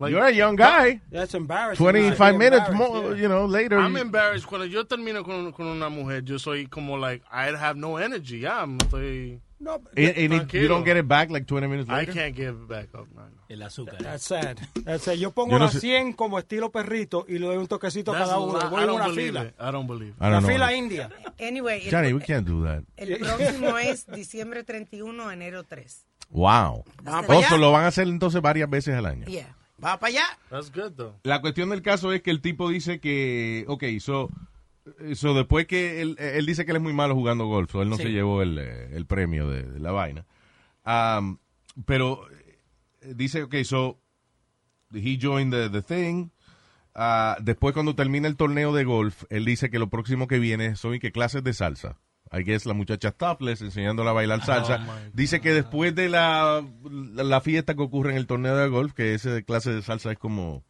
You're a young guy. That's embarrassing. 25 You're minutes more, yeah. you know, later. I'm embarrassed cuando yo termino con, con una mujer. Yo soy como like I have no energy. Ya, me estoy. No, and- and it- you don't get it back like 20 minutes I later? can't give it back up. No, no. El azúcar. That's sad. That's sad. Yo pongo Yo no las sé- 100 como estilo perrito y le doy un toquecito a cada a uno. Voy I don't una believe fila. it. I don't believe. it. I La don't know. fila india. Anyway, el, Johnny, we can't do that. el próximo es diciembre 31, enero 3. Wow. Oso, lo van a hacer entonces varias veces al año. Yeah. Va para allá. That's good though. La cuestión del caso es que el tipo dice que, ok, so, so después que él, él dice que él es muy malo jugando golf, él no Sí. se llevó el, eh, el premio de, de la vaina. Um, pero eh, dice, ok, so he joined the, the thing. Ah, después cuando termina el torneo de golf, él dice que lo próximo que viene son y que clases de salsa. I guess la muchacha topless enseñándola a bailar salsa. my dice que después de la, la, la fiesta que ocurre en el torneo de golf, que ese clase de salsa es como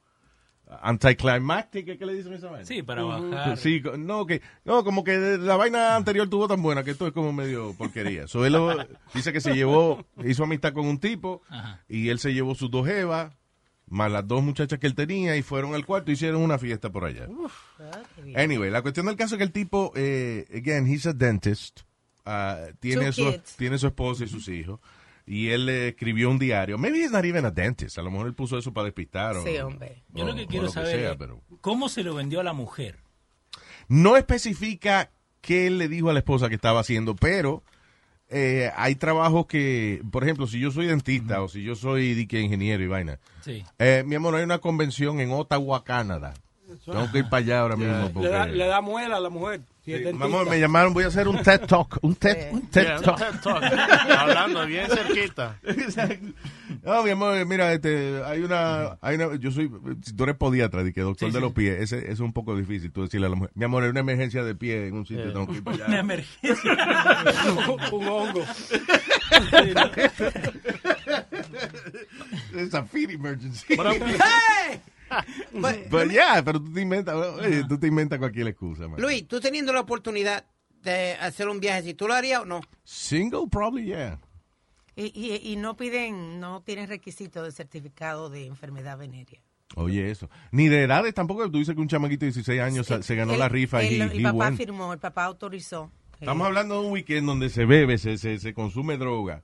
anticlimactic, ¿qué le dicen esa vaina? Sí, para bajar. Sí, no, que, no, como que la vaina anterior tuvo tan buena que esto es como medio porquería. So, él lo- dice que se llevó, hizo amistad con un tipo Ajá. y él se llevó sus dos jevas, más las dos muchachas que él tenía y fueron al cuarto y hicieron una fiesta por allá. Anyway, la cuestión del caso es que el tipo, eh, again, he's a dentist, ah, tiene, Two su, kids. tiene su esposa y sus hijos. Y él escribió un diario. Maybe he's not even a dentist. A lo mejor él puso eso para despistar. o- Sí, hombre. Yo lo que o quiero saber sea, es pero- cómo se lo vendió a la mujer. No especifica qué él le dijo a la esposa que estaba haciendo, pero eh, hay trabajos que, por ejemplo, si yo soy dentista o si yo soy di que ingeniero y vaina, Sí. eh, mi amor, hay una convención en Ottawa, Canadá. Tengo que ir para allá ahora mismo. Le da, Porque, le da muela a la mujer. Si Sí, amor, me llamaron, voy a hacer un TED Talk. Un TED, un TED Yeah, Talk. TED Talk. Hablando bien cerquita. No, mi amor, mira, este, hay una, hay una, yo soy, si tú eres podiatra, di que doctor Sí, de sí. los pies, ese es un poco difícil tú decirle a la mujer, mi amor, hay una emergencia de pie en un sitio, Yeah. tengo que ir para allá. Una emergencia. un hongo. It's a feed emergency. But I'm- ¡Hey! But- But yeah, pero tú te inventas, oye, tú te inventas cualquier excusa, man. Luis, tú teniendo la oportunidad de hacer un viaje, si tú lo harías o no. Single, probably, yeah. Y, y, y no piden, no tienen requisito de certificado de enfermedad venérea. Oye, eso. Ni de edades tampoco. Tú dices que un chamaquito de 16 años se- se ganó El- la rifa y el, papá firmó, el papá autorizó. Estamos Eh, hablando de un weekend donde se bebe, se, se, se consume droga.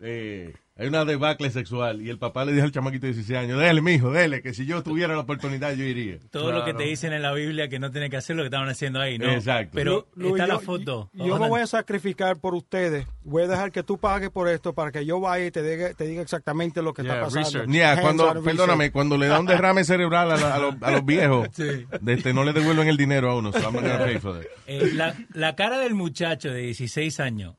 Eh, hay una debacle sexual y el papá le dijo al chamaquito de 16 años, dele, mijo, dele, que si yo tuviera la oportunidad yo iría. Todo lo que te dicen en la Biblia que no tiene que hacer lo que estaban haciendo ahí, ¿no? Exacto. Pero Luis, está la foto. Yo me voy a sacrificar por ustedes. Voy a dejar que tú pagues por esto para que yo vaya y te diga, te diga exactamente lo que Yeah, está pasando. research. Yeah, cuando, perdóname, research. cuando le da un derrame cerebral a, la- a los, a los viejos, Sí. este, no le devuelven el dinero a uno. So I'm not gonna pay for that. Eh, la, la cara del muchacho de 16 años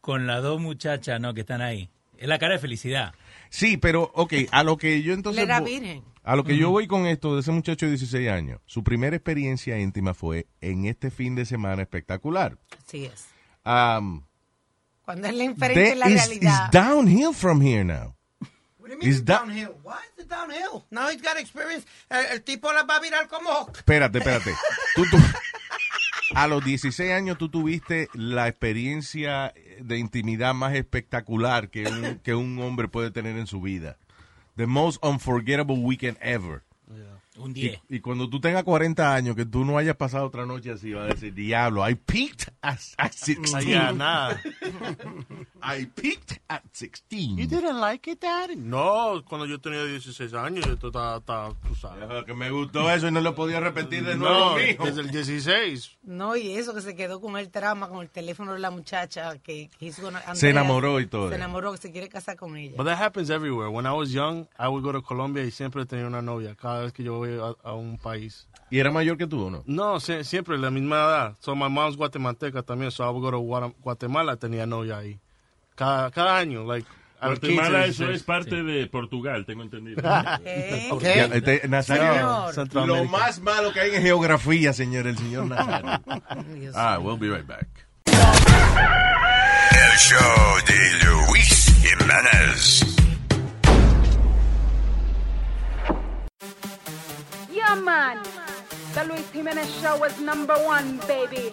con las dos muchachas no que están ahí es la cara de felicidad. Sí, pero, ok, a lo que yo entonces... Le. A lo que yo voy con esto de ese muchacho de 16 años, su primera experiencia íntima fue en este fin de semana espectacular. Así es. Cuando es la inferencia en la is- realidad. it's downhill from here now. What do you mean it's downhill? Why is it downhill? Now he's got experience. El, el tipo la va a virar como... Espérate, espérate. Tú, tú- a los 16 años tú tuviste la experiencia de intimidad más espectacular que un, que un hombre puede tener en su vida. The most unforgettable weekend ever. Un Y, 10. y cuando tú tengas 40 años, que tú no hayas pasado otra noche así, vas a decir, diablo, I peaked at, at 16. Ay, ya, nada. I peaked at 16. You didn't like it, daddy? No, cuando yo tenía 16 años, yo estaba, estaba, tú sabes. Que me gustó eso y no lo podía repetir de nuevo, No, mijo. desde el 16. No, y eso que se quedó con el trama, con el teléfono de la muchacha, que, que hizo con Andrea. Se enamoró y todo. Se enamoró, que se quiere casar con ella. But that happens everywhere. When I was young, I would go to Colombia y siempre tenía una novia cada vez que yo voy a, a un país. ¿Y era mayor que tú o no? No, sie- siempre la misma edad. So my mom's guatemalteca también, so I would go to Guatemala, tenía novia ahí. Cada, cada año, like. a los 15, Guatemala, eso 16. es parte de Portugal, tengo entendido. Ya, este, Nazario, lo más malo que hay en geografía, señor, el señor Nazario. ah, we'll be right back. El show de Luis Jiménez. Man. The Luis Jimenez Show is number one, baby.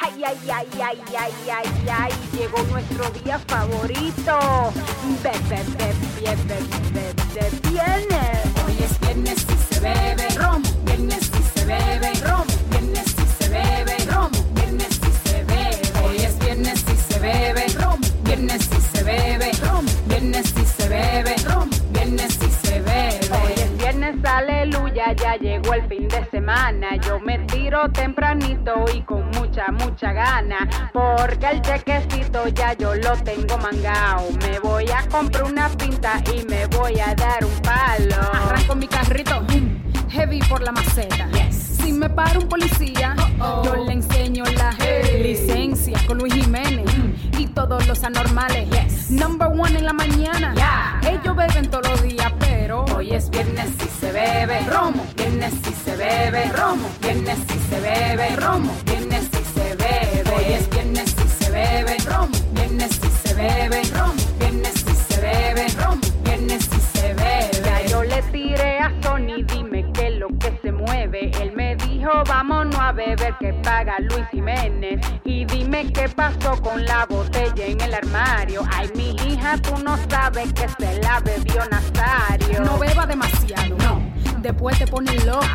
Ay, ay, ay, ay, ay, ay, ay. Llegó nuestro día favorito. Be, be, be, be, be, be, be, viernes. Hoy es viernes y se bebe ron. Viernes y se bebe ron. Viernes y se bebe ron. Viernes y se bebe. Hoy es viernes y se bebe ron. Viernes y se bebe ron. Viernes y se bebe ron. Viernes y viernes, aleluya, ya llegó el fin de semana. Yo me tiro tempranito y con mucha, mucha gana. Porque el chequecito ya yo lo tengo mangao. Me voy a comprar una pinta y me voy a dar un palo. Arranco mi carrito, heavy por la maceta. Si me para un policía, yo le enseño la licencia con Luis Jiménez y todos los anormales. Number one en la mañana. Ellos beben todos los días, pero Hoy es viernes y se bebe romo. Viernes y se bebe romo. Viernes y se bebe romo. Viernes y se bebe. Hoy es viernes y se bebe romo. Viernes y se bebe romo. Viernes y se bebe romo. Vámonos a beber que paga Luis Jiménez. Y dime qué pasó con la botella en el armario. Ay, mi hija, tú no sabes que se la bebió Nazario. no beba demasiado. No. Después te pones loco.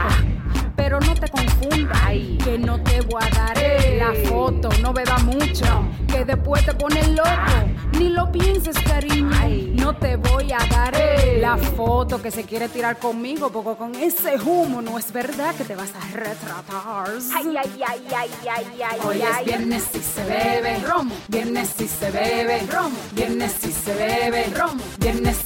Pero no te confundas, que no te voy a dar la foto, no beba mucho, que después te pones loco, ni lo pienses cariño, no te voy a dar la foto que se quiere tirar conmigo, porque con ese humo no es verdad que te vas a retratar. Ay, ay, ay, ay, ay, ay, Hoy ay. es viernes y se bebe romo, viernes y se bebe romo, viernes y se bebe romo, viernes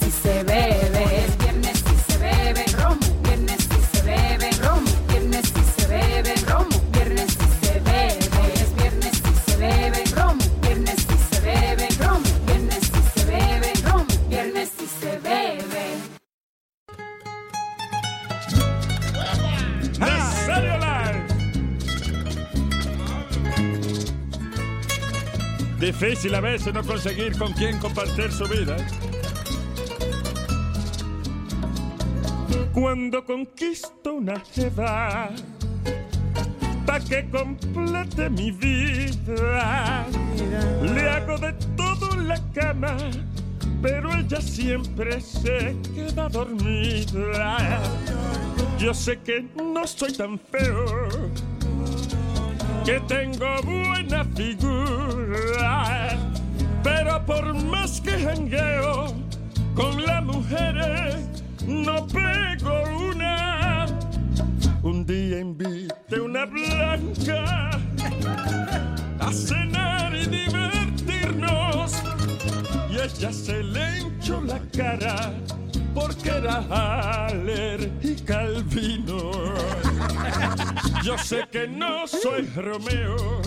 Difícil a veces no conseguir con quién compartir su vida. Cuando conquisto una jeva, pa' que complete mi vida, le hago de todo en la cama, pero ella siempre se queda dormida. Yo sé que no soy tan feo, que tengo buena figura, pero por más que jangueo con las mujeres, no pego una. Un día invité una blanca a cenar y divertirnos, y ella se le hinchó la cara porque era alérgica al vino. Yo sé que no soy Romeo,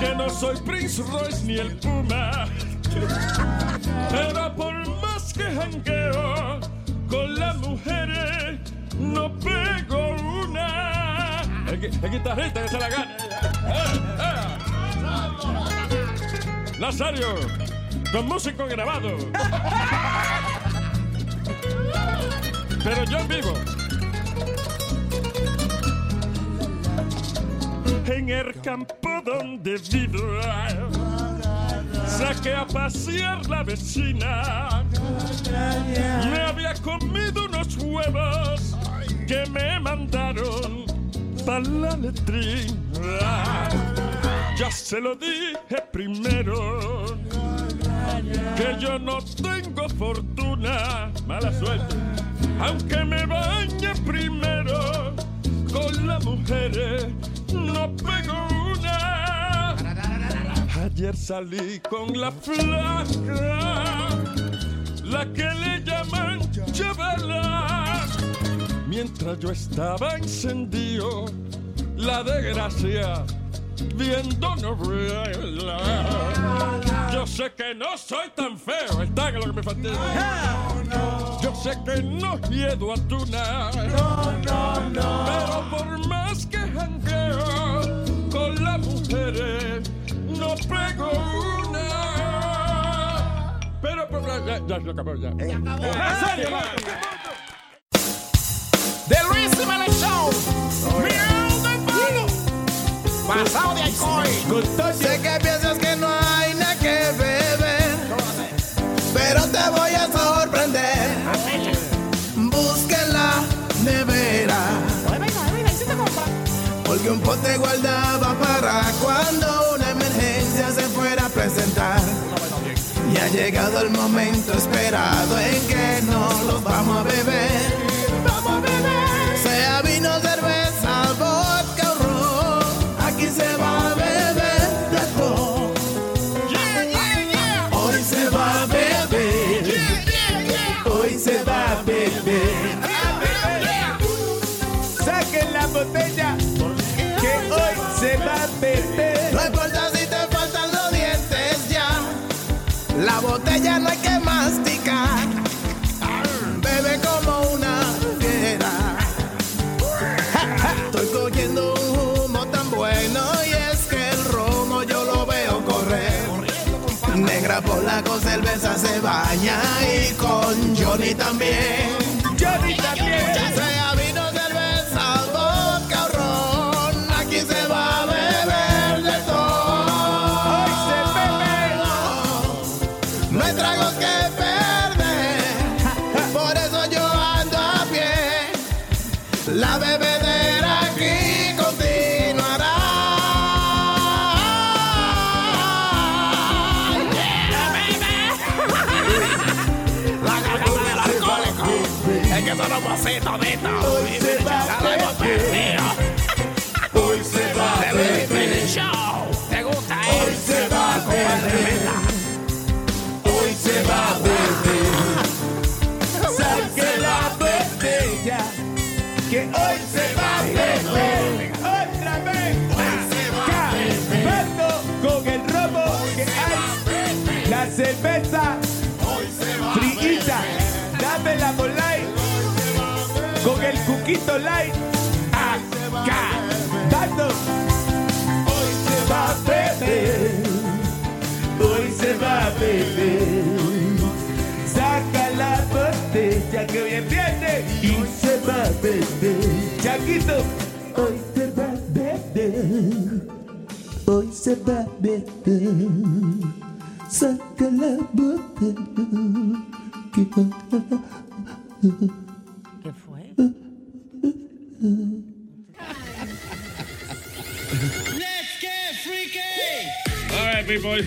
que no soy Prince Royce ni el Puma, pero por más que jangueo con las mujeres, no pego una. El, el guitarrista que se la gana. Eh, eh. Nazario, con músico grabado. Pero yo vivo. En el campo donde vivo, saqué a pasear la vecina. Me había comido unos huevos que me mandaron para la letrina. Ya se lo dije primero que yo no tengo fortuna, mala suerte, aunque me bañe primero con las mujeres, no pego una. Ayer salí con la flaca, la que le llaman chavala. Mientras yo estaba encendido, la desgracia viendo novela. Yo sé que no soy tan feo, el tag lo que me fastidia. Yo sé que no miedo a tuna. Pero por más que jangueo con las mujeres, no pego una. Pero, pero ya, ya, ya, acabó ya. The Luis Jiménez Show. Miau del palo. Pasado de alcohol. Sé que piensas que no hay nada que beber, pero te voy a sorprender. Busca en la nevera, porque un pote guardaba llegado el momento esperado en que nos los vamos a beber. Se baña y con Johnny también. Cerveza. Friguita. Dámela por light. Con el cuquito light. Acá. Dando. Hoy se va a beber. Hoy se va a beber. Saca la botella que hoy es viernes y se va a beber. Chaquito, hoy se va a beber. Hoy se va a beber. Saca la botella. que- ¿Qué fue? All right, people.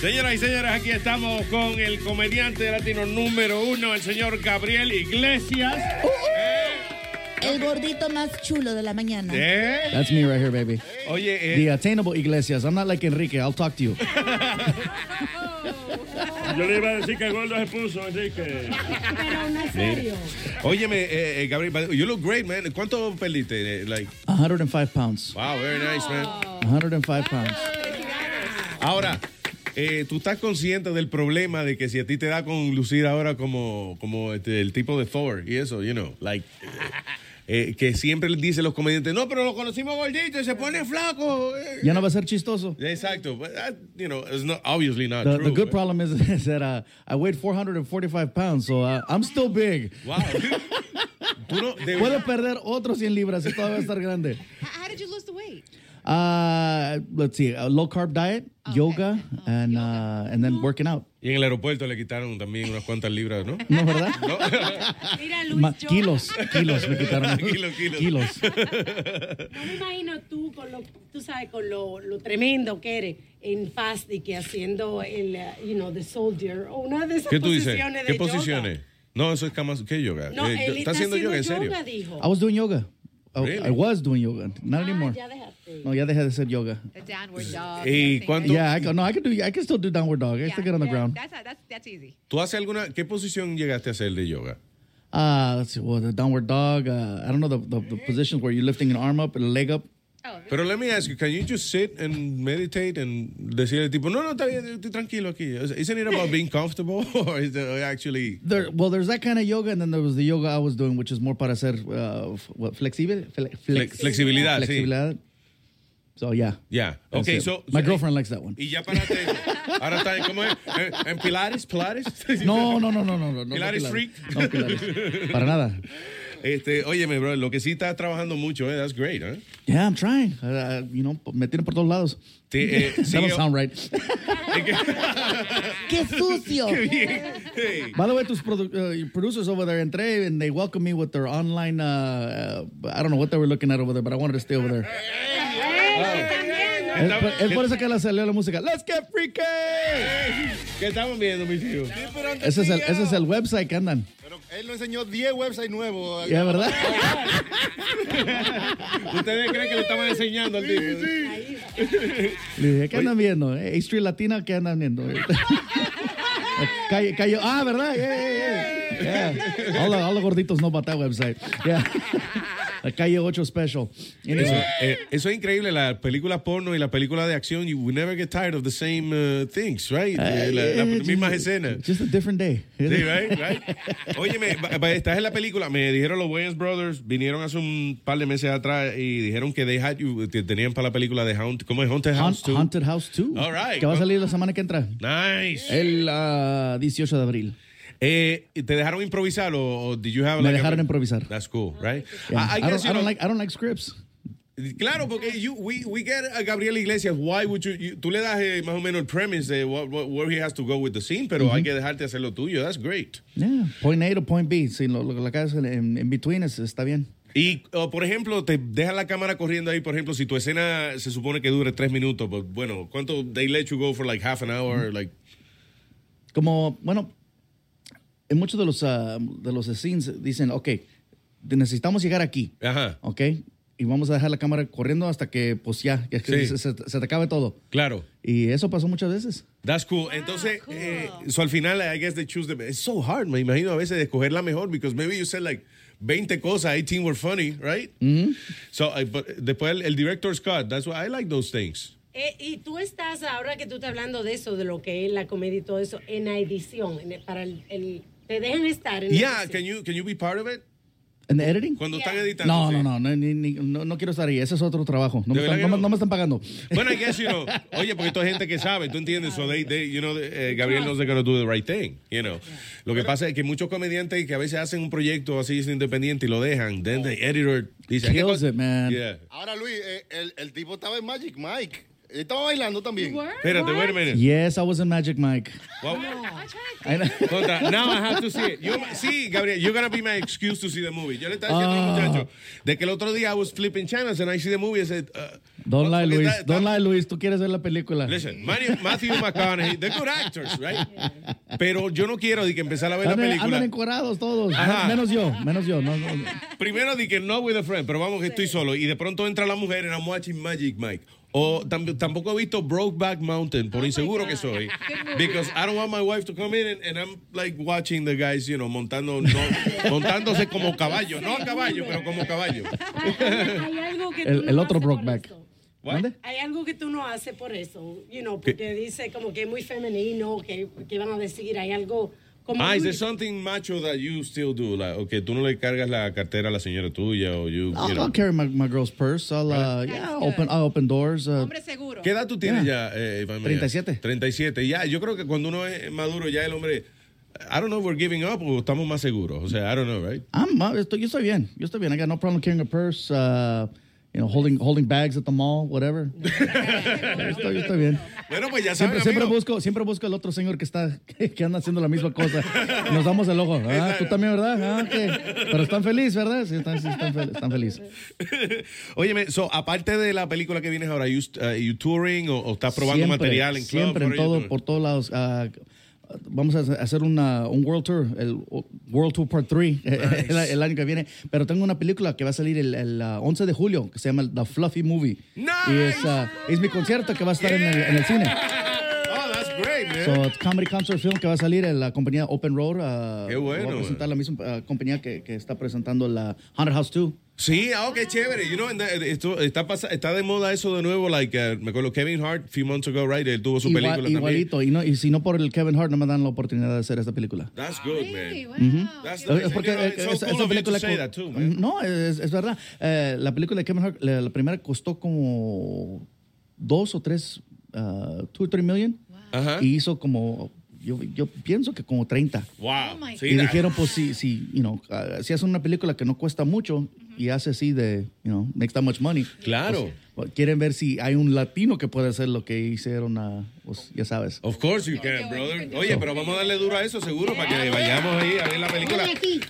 Señoras y señores, aquí estamos con el comediante latino número uno, el señor Gabriel Iglesias. El gordito más chulo de la mañana. ¿Eh? That's me right here, baby. Oye, eh, The attainable Iglesias. I'm not like Enrique. I'll talk to you. Yo le iba a decir que el gordo se puso, Enrique. Pero no es serio. Óyeme, eh, eh, Gabriel, you look great, man. ¿Cuánto perdiste? Eh, Like, 105 pounds. wow, very nice, man. 105 pounds. Ahora, eh, tú estás consciente del problema de que si a ti te da con lucir ahora como, como este, el tipo de Thor y eso, you know, like, eh, que siempre le dicen los comediantes, no, pero lo conocimos gordito y se pone flaco. eh". Ya no va a ser chistoso. Exacto. But that, you know, it's not, obviously not The, true. the good problem is, is that uh, I weighed 445 pounds, so uh, I'm still big. Wow. Tú no, de Puedo perder otros 100 libras y todavía estar grande. How did you lose the weight? Uh, let's see, a low carb diet, yoga, and uh, and then working out. Y en el aeropuerto le quitaron también unas cuantas libras, ¿no? No, ¿verdad? No. Mira, Ma- Luis, yo kilos, kilos me quitaron. Kilos, kilos. Kilos. No me imagino tú con lo, tú sabes, con lo, lo tremendo que eres en fast y que haciendo el, uh, you know, the soldier o una de esas ¿Qué tú dices? posiciones ¿Qué de yoga. posiciones? No, eso es camas, ¿qué yoga? No, Eh, él está haciendo yoga, en serio? dijo. I was doing yoga. I, Really? I was doing yoga, not anymore. ya dejaste. No, ya dejé de hacer yoga. The downward dog. ¿Y cuánto? Yeah, I can, no, I can do. I can still do downward dog. I Yeah, still get on the yeah, ground. That's, that's, that's easy. ¿Tú haces alguna, qué posición llegaste a hacer de yoga? Uh, let's see, well, the downward dog. Uh, I don't know the, the, the positions where you're lifting an arm up and a leg up. Oh. Pero let me ask you, can you just sit and meditate and decirle tipo, no, no, está bien, estoy tranquilo aquí? Isn't it about being comfortable or is it actually... There, well, there's that kind of yoga, and then there was the yoga I was doing, which is more para hacer uh, f- what, flexible, fle- Flex- flexibilidad, sí. Flexibilidad. So yeah, Yeah, That's okay, it. so... my so- girlfriend likes that one. Y ya paraste eso. Ahora está, ¿cómo es? ¿En- ¿En Pilares? ¿Pilares? No, no, no, no, no, no. no Pilares no freak. No, Pilares. Para nada. Este, óyeme, bro, lo que sí estás trabajando mucho, eh, that's great, ¿eh? Yeah, I'm trying. Uh, you know, me tienen por todos lados. Te, eh, that sigue- don't sound right. ¡Qué sucio! Qué bien. Hey. By the way, tus produ- uh, producers over there entré and they welcomed me with their online. Uh, uh, I don't know what they were looking at over there, but I wanted to stay over there. Es por, es por eso que le salió la música. Let's get freaky. ¿Qué estamos viendo, mis hijos? Ese es el, ese es el website que andan. Él nos enseñó 10 websites nuevos. Ya, ¿verdad? ¿Ustedes creen que le estaban enseñando al tipo? Le dije, ¿qué andan viendo? Eh, A Street Latina, ¿qué andan viendo? calle, calle, ah, ¿verdad? Yeah, yeah, yeah. Yeah. All, the, all the gorditos about that website. Yeah. La calle 8 special. Anyway. Eso, eh, eso es increíble, la película porno y la película de acción, you never get tired of the same uh, things, right? Eh, la- las mismas escenas. Just a different day. Sí, right, right. Óyeme, estás en la película, me dijeron los Wayans Brothers, vinieron hace un par de meses atrás y dijeron que they had you, que tenían para la película de Haunt, ¿cómo es? Haunted House Haunt- 2. Haunted House 2. All right. Que va a salir la semana que entra. Nice. El ah, 18 de abril. Eh, ¿Te dejaron improvisar o, o did you have Me like a- dejaron improvisar. That's cool, right? Yeah. I- I I, guess, don't, you I don't know- like I don't like scripts. Claro, porque you, we, we get a Gabriel Iglesias. Why would you, you- tú le das eh, más o menos el premise de what, what- where he has to go with the scene, pero hay que dejarte hacer lo tuyo. That's great. Yeah. Point A to point B. Si lo, lo, la haces en, en between es- está bien. Y, oh, por ejemplo, te dejan la cámara corriendo ahí, por ejemplo, si tu escena se supone que dure tres minutos, pues bueno, ¿cuánto they let you go for like half an hour? Like, Como, bueno, en muchos de los, ah, de los scenes dicen, ok, necesitamos llegar aquí. Ajá. Ok. Y vamos a dejar la cámara corriendo hasta que, pues ya, que Sí. se, se- se te acabe todo. Claro. Y eso pasó muchas veces. That's cool. Entonces, eh, so al final, I guess they choose the It's so hard, me imagino a veces de escoger la mejor, because maybe you said like 20 cosas, 18 were funny, right? So, uh, but después el, el director's cut, that's why I like those things. Eh, y tú estás, ahora que tú estás hablando de eso, de lo que es la comedia y todo eso, en la edición, en el- para el, el- te dejan estar en Yeah, can you, can you be part of it? ¿En the editing? Cuando están editando. No, sí. no, no, no, ni- ni- no, no quiero estar ahí. Ese es otro trabajo. No, ¿De me están, no no? no me están pagando. Bueno, I guess, you know, oye, porque esto es gente que sabe, tú entiendes, so they, they, you know, eh, Gabriel knows they're going to do the right thing, you know. Lo que pasa es que muchos comediantes que a veces hacen un proyecto así es independiente y lo dejan, then the editor dice, ¿qué Kills it, man. Yeah. Ahora, Luis, eh, el, el tipo estaba en Magic Mike. Estaba bailando también. Espérate, wait a minute. Yes, I was in Magic Mike. Well, I know. Contra, now I have to see it. You- sí, Gabriel, you're going to be my excuse to see the movie. Yo le estaba diciendo a los Ah. muchachos de que el otro día I was flipping channels and I see the movie and said, uh, Don't lie, Luis. está- Don't lie, Luis. Tú quieres ver la película. Listen, Matthew, Matthew McConaughey, they're good actors, right? Pero yo no quiero de que empezar a ver la Andan, película. andan encuerados todos. Ajá. Menos yo. Menos yo. No, no, no. Primero di que no with a friend, pero vamos que estoy solo. Y de pronto entra la mujer and I'm watching Magic Mike. O tam- tampoco he visto Brokeback Mountain, por inseguro que soy. Because I don't want my wife to come in and, and I'm like watching the guys, you know, montando, no, montándose como caballo. No a caballo, pero como caballo. Hay algo que El, no el otro Brokeback. ¿Dónde? Hay algo que tú no haces por eso, you know, ¿Qué? porque dice como que es muy femenino, que, que van a decir, hay algo Como Ah, is there something macho that you still do? Like, okay, tú no le cargas la cartera a la señora tuya o you, I'll, you know. I'll carry my, my girl's purse. I'll, uh, yeah, open, I'll open doors. Uh, ¿Qué edad tú tienes Yeah. ya, eh, Iván? 37. 37. Ya, yo creo que cuando uno es maduro ya el hombre, I don't know if we're giving up o estamos más seguros. O sea, I don't know, right? I'm, uh, estoy, yo estoy bien. Yo estoy bien. I got no problem carrying a purse. Uh, you know, holding holding bags at the mall, whatever. estoy, estoy bien. Bueno, pues ya Siempre, saben, siempre amigo. busco, siempre busco el otro señor que está, que, que anda haciendo la misma cosa. Y nos damos el ojo. Ah, tú también, ¿verdad? Ah, ¿qué? Pero están felices, ¿verdad? Sí, están, sí, están, fel- están felices. Óyeme, so, aparte de la película que vienes ahora, you, uh, you touring o, o estás probando Siempre, material en club? Siempre, en todo, por todos lados. Ah, vamos a hacer una, un World Tour, el World Tour Part 3 el, el año que viene. Pero tengo una película que va a salir el, el, ah, 11 de julio que se llama The Fluffy Movie. Y es, ah, es mi concierto que va a estar en, el, en el cine. That's great, man. So, it's comedy concert film que va a salir en la compañía Open Road. ah, Qué bueno, Va a presentar la misma ah, compañía que, que está presentando la Haunted House 2. Sí, ah, ok, chévere. You know, and, uh, esto está, pasa- está de moda eso de nuevo. Like, uh, me acuerdo Kevin Hart, a few months ago, right? Él tuvo su Igual- película también. igualito. Y, no, y si no por el Kevin Hart, no me dan la oportunidad de hacer esta película. That's good, man. Ujú. That's Es nice. porque You know, it's so esa, cool esa of you to película say co- that too, man. no es, es verdad Eh, la película de Kevin Hart la, la primera costó como dos o tres uh, two or three million y hizo como yo, yo pienso que como 30 Wow. Sí, y dijeron pues si si you know uh, si hace una película que no cuesta mucho y hace así de you know makes that much money Claro. pues, quieren ver si hay un latino que puede hacer lo que hicieron a pues, ya sabes Of course you can, brother. Oye, pero vamos a darle duro a eso seguro para que vayamos ahí a ver la película.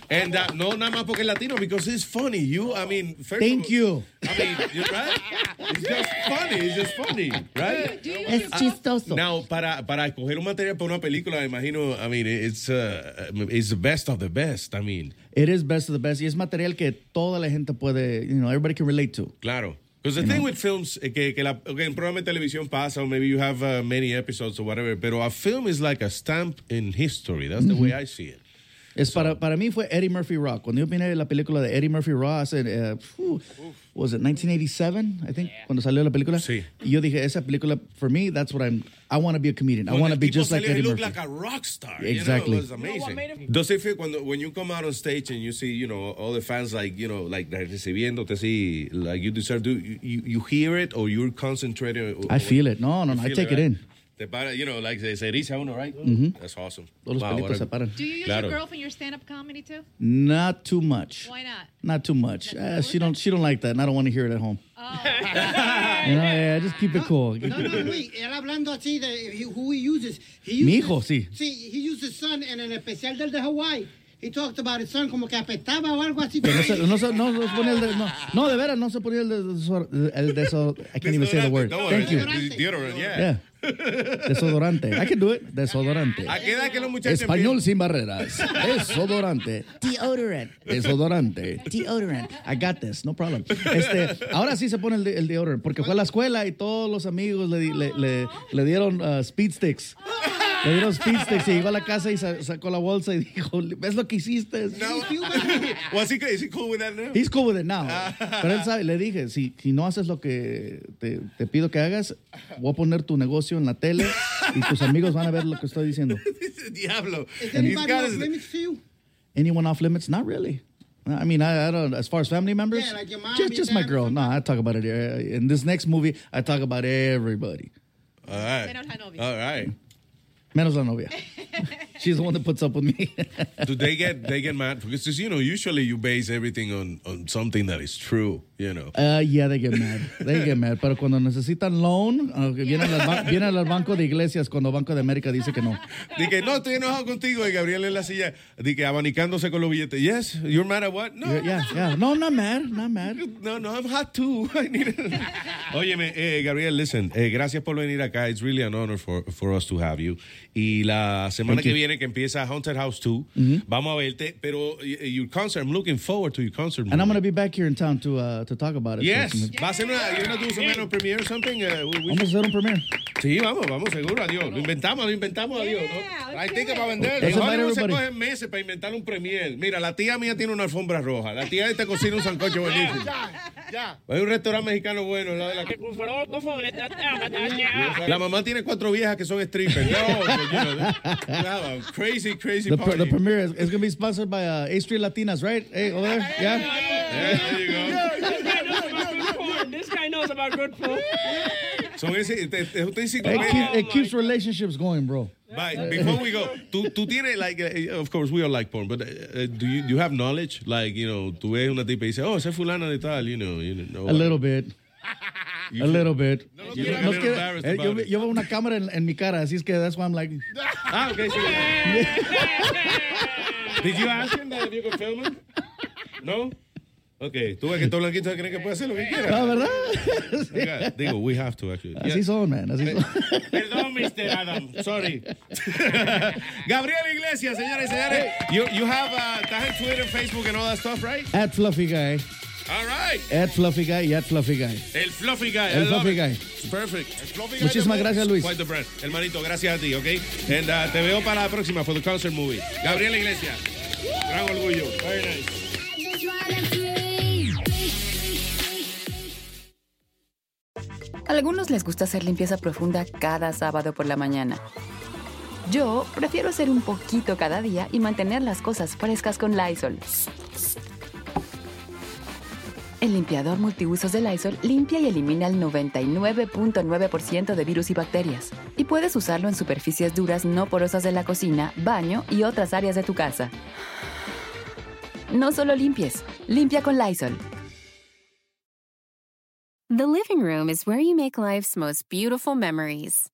And uh, no nada más porque es latino, because it's funny. You, I mean, first Thank of, you. I mean, you're right. It's just funny. It's just funny, right? Es chistoso. Now, para para escoger un material para una película, me imagino, I mean, it's uh, it's the best of the best. I mean, it is best of the best y es material que toda la gente puede you know everybody can relate to claro. Because the thing with films, eh, que, que la, okay, en programa de televisión pasa, or maybe you have uh, many episodes or whatever, pero a film is like a stamp in history. That's the way I see it. Es para, para mí fue Eddie Murphy Rock. Cuando yo vine la película de Eddie Murphy hace, eh, phew, was it 1987, I think, cuando salió la película. Sí. Y yo dije, esa película, for me, that's what I'm, I want to be a comedian. I want to be just like salió, he Eddie Murphy. like a rock star. Exactly. You know, it was amazing. Does it feel cuando when you come out on stage and you see, you know, all the fans like, you know, like they're recibiéndote así, like you deserve to, you, you, you hear it or you're concentrating? I feel it. No, no, no, I take it right? in. Te para, you know, like se, se eriza uno, right? Mhm. That's awesome. Todos los pelitos se paran. Do you use Claro. your girl for your stand-up comedy too? Not too much. Why not? Not too much. Uh, she don't. She don't like that, and I don't want to hear it at home. Oh. You know, yeah, just keep it cool. No, no, Luis, él hablando así de who he uses. He uses Mi hijo, sí. Sí, he used his son en el especial del de Hawaii. He talked about his son como que apestaba o algo así. Pero no se, no, se, no, no se ponía el de, no, no, de veras, no se ponía el de, desor- el I can't even say the word. Thank you. Deodorant, yeah. Yeah. Desodorante. I can do it. Desodorante. ¿A qué edad que los muchachos Español sin barreras. Desodorante. Deodorant. Desodorante. Deodorant. I got this, no problem. Este, ahora sí se pone el, de- el deodorant, porque fue a la escuela y todos los amigos le, le, le, le dieron uh, speed sticks. Le dieron y llegó a la casa y sa- sacó la bolsa y dijo, ¿ves lo que hiciste? Was he, is he cool with that now? He's cool with it now. Pero él sabe, le dije, si, si no haces lo que te, te pido que hagas, voy a poner tu negocio en la tele y tus amigos van a ver lo que estoy diciendo. Diablo. Is He's anybody got off his- limits to you? Anyone off limits? Not really. I mean, I, I don't. As far as family members, Yeah, like your mom, just your just my girl. No, I talk about it. uh, In this next movie, I talk about everybody. All right. All right. Menos la novia. She's the one that puts up with me. Do they get they get mad because you know usually you base everything on on something that is true, you know. Uh, yeah, they get mad. They get mad. Pero cuando necesitan loan, uh, vienen, al ba- vienen al banco de iglesias cuando Banco de América dice que no. Dije, no, estoy enojado contigo. Y Gabriel en la silla, dije, abanicándose con los billetes. Yes, you're mad at what? No, Yeah, yeah. No, not mad. Not mad. no, no, I'm hot too. I need it. Óyeme, eh, Gabriel, listen, eh, gracias por venir acá. It's really an honor for, for us to have you. Y la semana Thank que you. viene, que empieza Haunted House 2, vamos a verte. Pero your concert, I'm looking forward to your concert. And I'm going to be back here in town to uh, to talk about it. Yes. So, ¿Va a ser una, you're gonna do some kind of premiere or something? Uh, we- we- Vamos a hacer un premiere. Sí, vamos, vamos, seguro, adiós. Lo inventamos, lo inventamos, adiós. ¿no? Hay tickets para vender. Hollywood se cogen meses para inventar un premier. Mira, la tía mía tiene una alfombra roja. La tía esta cocina un sancocho buenísimo. Ya. Hay un restaurante mexicano bueno. lado de la... La mamá tiene cuatro viejas que son strippers. No, you know, nada, Wow, crazy, crazy The, party. the premiere is, is going to be sponsored by uh, A Street Latinas, right? Hey, over there? Yeah? there you go. This guy knows about good food. Son ese, te, te, usted dice, It, keep, it keeps relationships going, bro. Bye. Before we go, tú, tú tienes, like, uh, of course, we all like porn, but uh, uh, do you, you have knowledge? Like, you know, tú ves una tipa y dices, oh, esa es fulana de tal, you know. You know A little bit. A little bit. You look a No little quiero- embarrassed eh, yo, yo veo una cámara en, en mi cara, así es que that's why I'm like. Ah, okay, so Did you ask him that if you could film him? No? Ok, tú ves que estos blanquitos creen que puede hacer lo que quiera. Ah, ¿verdad? Oiga, Digo, we have to actually. Así son, man. Así son. Perdón, Mr. Adam. Sorry. Gabriel Iglesias, señores y señores. You, you have uh, estás en Twitter, Facebook, and all that stuff, right? At Fluffy Guy. All right. At Fluffy Guy y at Fluffy Guy. El Fluffy Guy. El I Fluffy it. Guy. Perfect. Muchísimas gracias, Luis. Quite the brand. Hermanito, gracias a ti, ¿ok? And uh, te veo para la próxima for the concert movie. Gabriel Iglesias. Gran orgullo. Very nice. Algunos les gusta hacer limpieza profunda cada sábado por la mañana. Yo prefiero hacer un poquito cada día y mantener las cosas frescas con Lysol. El limpiador multiusos de Lysol limpia y elimina el 99.9% de virus y bacterias. Y puedes usarlo en superficies duras no porosas de la cocina, baño y otras áreas de tu casa. No solo limpies, limpia con Lysol. The living room is where you make life's most beautiful memories.